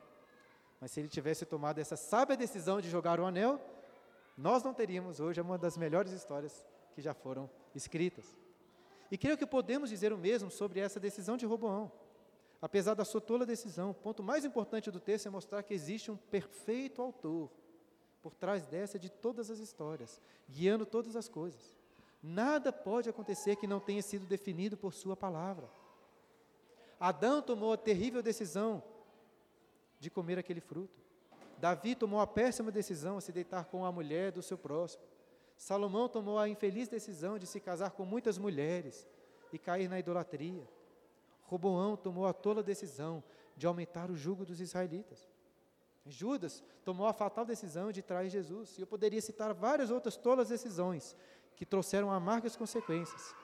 Mas se ele tivesse tomado essa sábia decisão de jogar o anel, nós não teríamos hoje uma das melhores histórias que já foram escritas. E creio que podemos dizer o mesmo sobre essa decisão de Roboão. Apesar da sua tola decisão, o ponto mais importante do texto é mostrar que existe um perfeito autor por trás dessa de todas as histórias, guiando todas as coisas. Nada pode acontecer que não tenha sido definido por Sua palavra. Adão tomou a terrível decisão de comer aquele fruto. Davi tomou a péssima decisão de se deitar com a mulher do seu próximo. Salomão tomou a infeliz decisão de se casar com muitas mulheres e cair na idolatria. Roboão tomou a tola decisão de aumentar o jugo dos israelitas. Judas tomou a fatal decisão de trair Jesus. E eu poderia citar várias outras tolas decisões que trouxeram amargas consequências.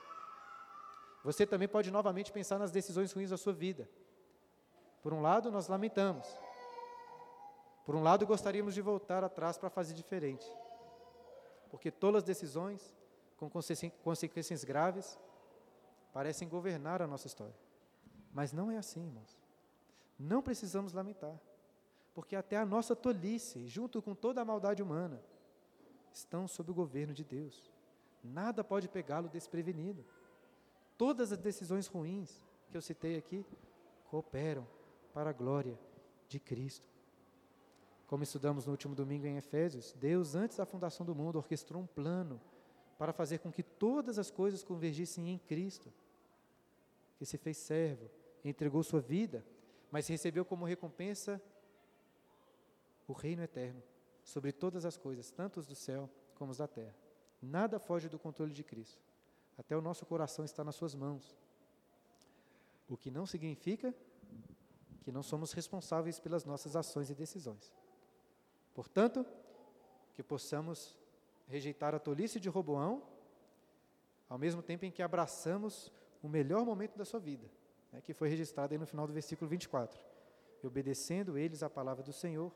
Você também pode novamente pensar nas decisões ruins da sua vida. Por um lado, nós lamentamos. Por um lado, gostaríamos de voltar atrás para fazer diferente. Porque todas as decisões, com consequências graves, parecem governar a nossa história. Mas não é assim, irmãos. Não precisamos lamentar. Porque até a nossa tolice, junto com toda a maldade humana, estão sob o governo de Deus. Nada pode pegá-lo desprevenido. Todas as decisões ruins que eu citei aqui cooperam para a glória de Cristo. Como estudamos no último domingo em Efésios, Deus, antes da fundação do mundo, orquestrou um plano para fazer com que todas as coisas convergissem em Cristo, que se fez servo, entregou sua vida, mas recebeu como recompensa o reino eterno sobre todas as coisas, tanto os do céu como os da terra. Nada foge do controle de Cristo. Até o nosso coração está nas suas mãos. O que não significa que não somos responsáveis pelas nossas ações e decisões. Portanto, que possamos rejeitar a tolice de Roboão, ao mesmo tempo em que abraçamos o melhor momento da sua vida, né, que foi registrado aí no final do versículo 24. E obedecendo eles à palavra do Senhor,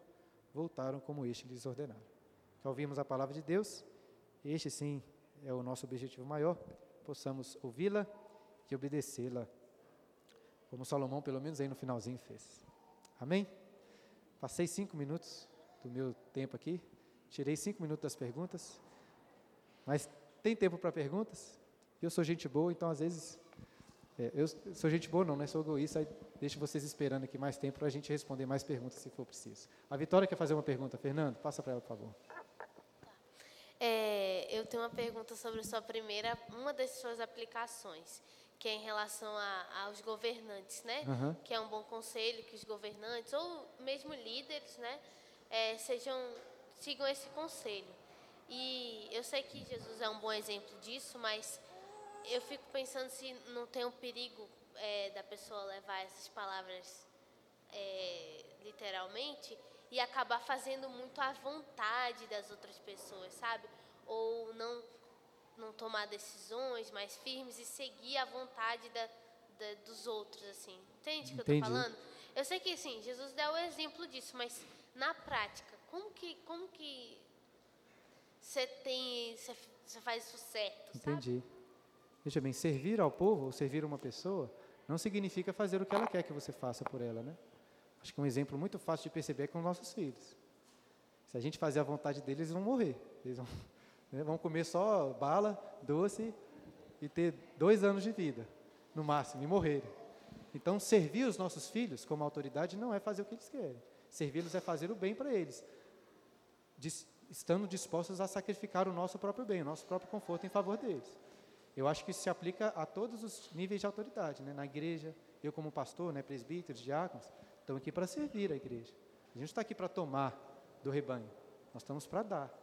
voltaram como este lhes ordenaram. Que ouvimos a palavra de Deus, este sim é o nosso objetivo maior, possamos ouvi-la e obedecê-la, como Salomão, pelo menos aí no finalzinho, fez. Amém? Passei cinco minutos do meu tempo aqui, tirei cinco minutos das perguntas, mas tem tempo para perguntas? Eu sou gente boa, então às vezes é, eu sou gente boa, não, né? Sou egoísta, aí deixo vocês esperando aqui mais tempo para a gente responder mais perguntas se for preciso. A Vitória quer fazer uma pergunta. Fernando, passa para ela, por favor. É, eu tenho uma pergunta sobre sua primeira, uma das suas aplicações, que é em relação a, aos governantes, né? Uhum. Que é um bom conselho que os governantes ou mesmo líderes, né, é, sejam sigam esse conselho. E eu sei que Jesus é um bom exemplo disso, mas eu fico pensando se não tem um perigo é, da pessoa levar essas palavras é, literalmente e acabar fazendo muito à vontade das outras pessoas, sabe? Ou não não tomar decisões mais firmes e seguir a vontade da, da dos outros, assim. Entende o que eu estou falando? Eu sei que, assim, Jesus deu o exemplo disso, mas na prática, como que como que você tem você faz isso certo, Entendi. Sabe? Veja bem, servir ao povo ou servir uma pessoa não significa fazer o que ela quer que você faça por ela, né? Acho que um exemplo muito fácil de perceber é com nossos filhos. Se a gente fazer a vontade deles, eles vão morrer. Eles vão, né, vão comer só bala, doce e ter dois anos de vida, no máximo, e morrerem. Então, servir os nossos filhos como autoridade não é fazer o que eles querem. Servi-los é fazer o bem para eles, estando dispostos a sacrificar o nosso próprio bem, o nosso próprio conforto em favor deles. Eu acho que isso se aplica a todos os níveis de autoridade, né? na igreja, eu como pastor, né, presbíteros, diáconos, estamos aqui para servir a igreja. A gente está aqui para tomar do rebanho, nós estamos para dar.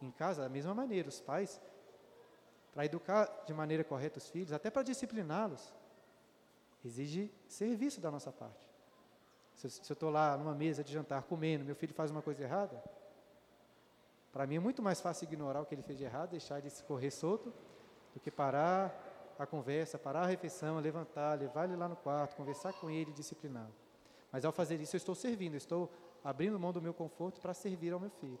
Em casa, da mesma maneira, os pais, para educar de maneira correta os filhos, até para discipliná-los, exige serviço da nossa parte. Se, se eu estou lá numa mesa de jantar comendo, meu filho faz uma coisa errada, para mim é muito mais fácil ignorar o que ele fez de errado, deixar ele correr solto do que parar a conversa, parar a refeição, levantar, levar ele lá no quarto, conversar com ele, discipliná-lo. Mas ao fazer isso, eu estou servindo, estou abrindo mão do meu conforto para servir ao meu filho.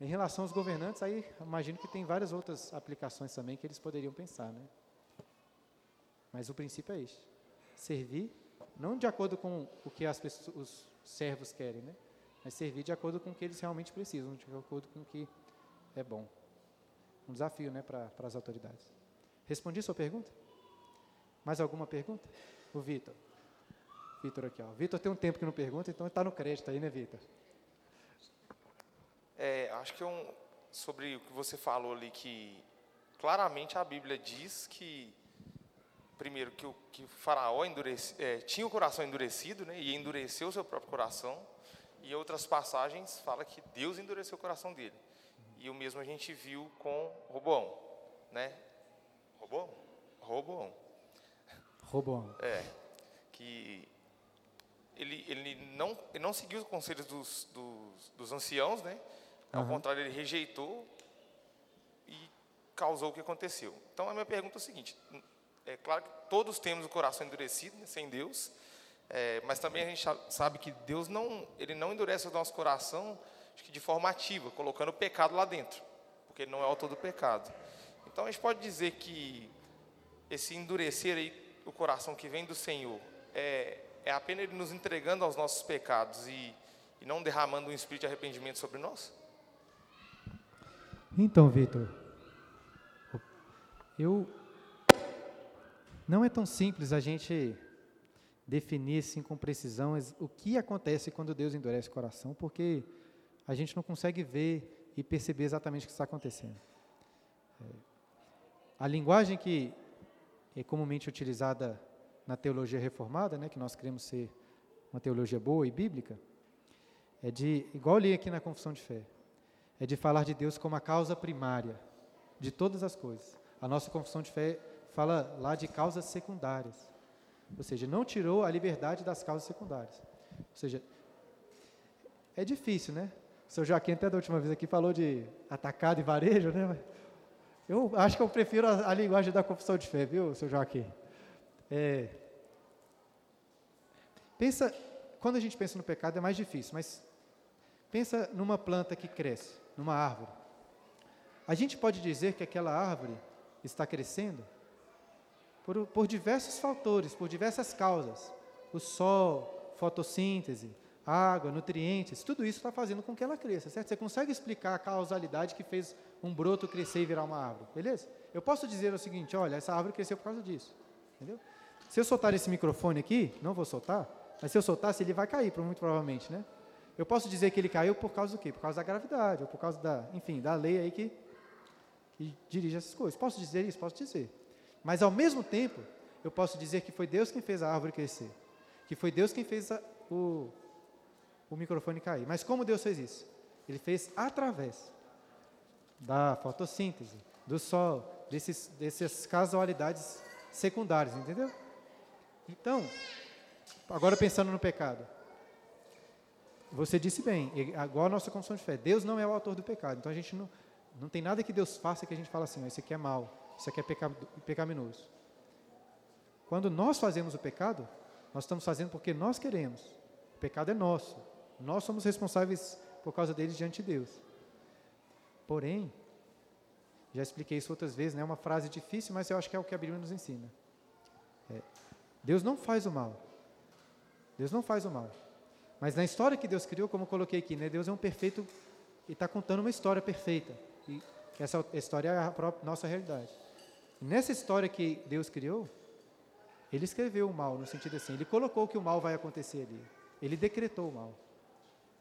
Em relação aos governantes, aí imagino que tem várias outras aplicações também que eles poderiam pensar, né? Mas o princípio é este: servir, não de acordo com o que as pessoas, os servos querem, né? Mas servir de acordo com o que eles realmente precisam, de acordo com o que é bom um desafio né, para as autoridades. Respondi sua pergunta? Mais alguma pergunta? O Vitor. Vitor aqui, ó. Vitor tem um tempo que não pergunta, então está no crédito aí, né, Vitor? É, acho que é um, sobre o que você falou ali, que claramente a Bíblia diz que, primeiro, que o, que o faraó é, tinha o coração endurecido, né, e endureceu o seu próprio coração, e outras passagens fala que Deus endureceu o coração dele. E o mesmo a gente viu com Roboão, né? Roboão? Roboão. Roboão. É, que ele, ele, não, ele não seguiu os conselhos dos, dos, dos anciãos, né? Ao uhum. contrário, ele rejeitou e causou o que aconteceu. Então, a minha pergunta é a seguinte: é claro que todos temos o coração endurecido, né, sem Deus, é, mas também a gente sabe que Deus não, ele não endurece o nosso coração acho que de forma ativa, colocando o pecado lá dentro, porque ele não é autor do pecado. Então a gente pode dizer que esse endurecer aí o coração que vem do Senhor é, é apenas ele nos entregando aos nossos pecados e, e não derramando um espírito de arrependimento sobre nós? Então, Vitor, eu não é tão simples a gente definir assim com precisão o que acontece quando Deus endurece o coração, porque a gente não consegue ver e perceber exatamente o que está acontecendo. É, a linguagem que é comumente utilizada na teologia reformada, né, que nós queremos ser uma teologia boa e bíblica, é de, igual li aqui na Confissão de Fé, é de falar de Deus como a causa primária de todas as coisas. A nossa Confissão de Fé fala lá de causas secundárias, ou seja, não tirou a liberdade das causas secundárias. Ou seja, é difícil, né? O seu Joaquim até da última vez aqui falou de atacado e varejo, né? Eu acho que eu prefiro a, a linguagem da confissão de fé, viu, seu Joaquim? É, pensa, quando a gente pensa no pecado é mais difícil, mas pensa numa planta que cresce, numa árvore. A gente pode dizer que aquela árvore está crescendo por, por diversos fatores, por diversas causas. O sol, fotossíntese, água, nutrientes, tudo isso está fazendo com que ela cresça, certo? Você consegue explicar a causalidade que fez um broto crescer e virar uma árvore, beleza? Eu posso dizer o seguinte, olha, essa árvore cresceu por causa disso, entendeu? Se eu soltar esse microfone aqui, não vou soltar, mas se eu soltasse, ele vai cair, muito provavelmente, né? Eu posso dizer que ele caiu por causa do quê? Por causa da gravidade, ou por causa da, enfim, da lei aí que, que dirige essas coisas. Posso dizer isso? Posso dizer. Mas, ao mesmo tempo, eu posso dizer que foi Deus quem fez a árvore crescer, que foi Deus quem fez a, o, o microfone cair. Mas como Deus fez isso? Ele fez através da fotossíntese, do sol, desses, dessas casualidades secundárias, entendeu? Então, agora pensando no pecado. Você disse bem, igual a nossa confissão de fé, Deus não é o autor do pecado. Então a gente não, não tem nada que Deus faça que a gente fala assim, isso aqui é mal, isso aqui é pecaminoso. Quando nós fazemos o pecado, nós estamos fazendo porque nós queremos. O pecado é nosso. Nós somos responsáveis por causa deles diante de Deus. Porém, já expliquei isso outras vezes, né? é uma frase difícil, mas eu acho que é o que a Bíblia nos ensina. É, Deus não faz o mal. Deus não faz o mal. Mas na história que Deus criou, como eu coloquei aqui, né? Deus é um perfeito e está contando uma história perfeita. E essa história é a própria, nossa realidade. Nessa história que Deus criou, Ele escreveu o mal, no sentido assim, Ele colocou que o mal vai acontecer ali. Ele decretou o mal.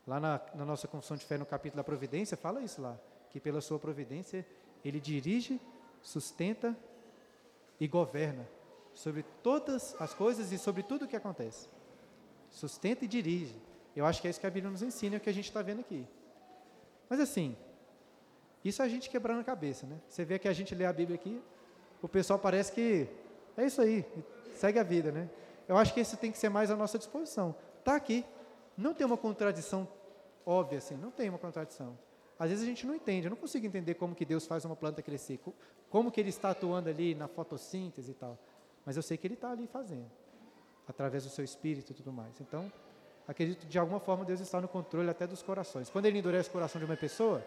Lá na, na nossa confissão de fé, no capítulo da providência, fala isso lá, que pela sua providência ele dirige, sustenta e governa sobre todas as coisas e sobre tudo o que acontece. Sustenta e dirige. Eu acho que é isso que a Bíblia nos ensina, é o que a gente está vendo aqui. Mas assim, isso a gente quebrando a cabeça, né? Você vê que a gente lê a Bíblia aqui, o pessoal parece que é isso aí, segue a vida, né? Eu acho que isso tem que ser mais à nossa disposição. Está aqui, não tem uma contradição óbvia assim, não tem uma contradição. Às vezes a gente não entende, eu não consigo entender como que Deus faz uma planta crescer, como que Ele está atuando ali na fotossíntese e tal. Mas eu sei que Ele está ali fazendo, através do seu Espírito e tudo mais. Então, acredito que de alguma forma Deus está no controle até dos corações. Quando Ele endurece o coração de uma pessoa,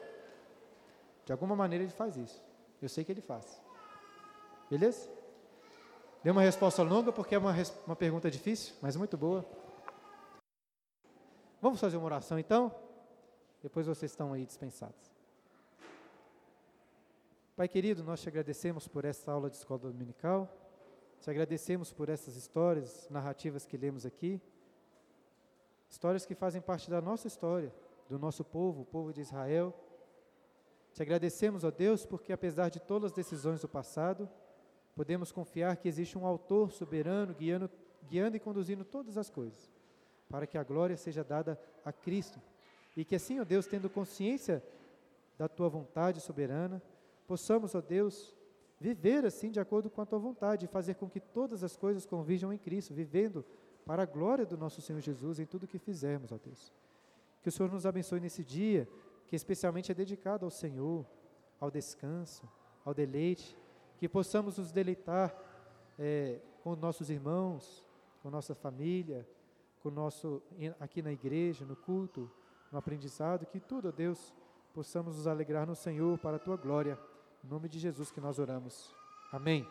de alguma maneira Ele faz isso. Eu sei que Ele faz. Beleza? Deu uma resposta longa porque é uma, uma pergunta difícil, mas muito boa. Vamos fazer uma oração então? Depois vocês estão aí dispensados. Pai querido, nós te agradecemos por essa aula de escola dominical. Te agradecemos por essas histórias, narrativas que lemos aqui. Histórias que fazem parte da nossa história, do nosso povo, o povo de Israel. Te agradecemos, ó Deus, porque apesar de todas as decisões do passado, podemos confiar que existe um autor soberano guiando, guiando e conduzindo todas as coisas para que a glória seja dada a Cristo. E que assim, ó Deus, tendo consciência da tua vontade soberana, possamos, ó Deus, viver assim de acordo com a tua vontade e fazer com que todas as coisas convijam em Cristo, vivendo para a glória do nosso Senhor Jesus em tudo que fizermos, ó Deus. Que o Senhor nos abençoe nesse dia, que especialmente é dedicado ao Senhor, ao descanso, ao deleite, que possamos nos deleitar é, com nossos irmãos, com nossa família, com nosso, aqui na igreja, no culto, no aprendizado, que tudo, ó Deus, possamos nos alegrar no Senhor para a tua glória. Em nome de Jesus que nós oramos. Amém.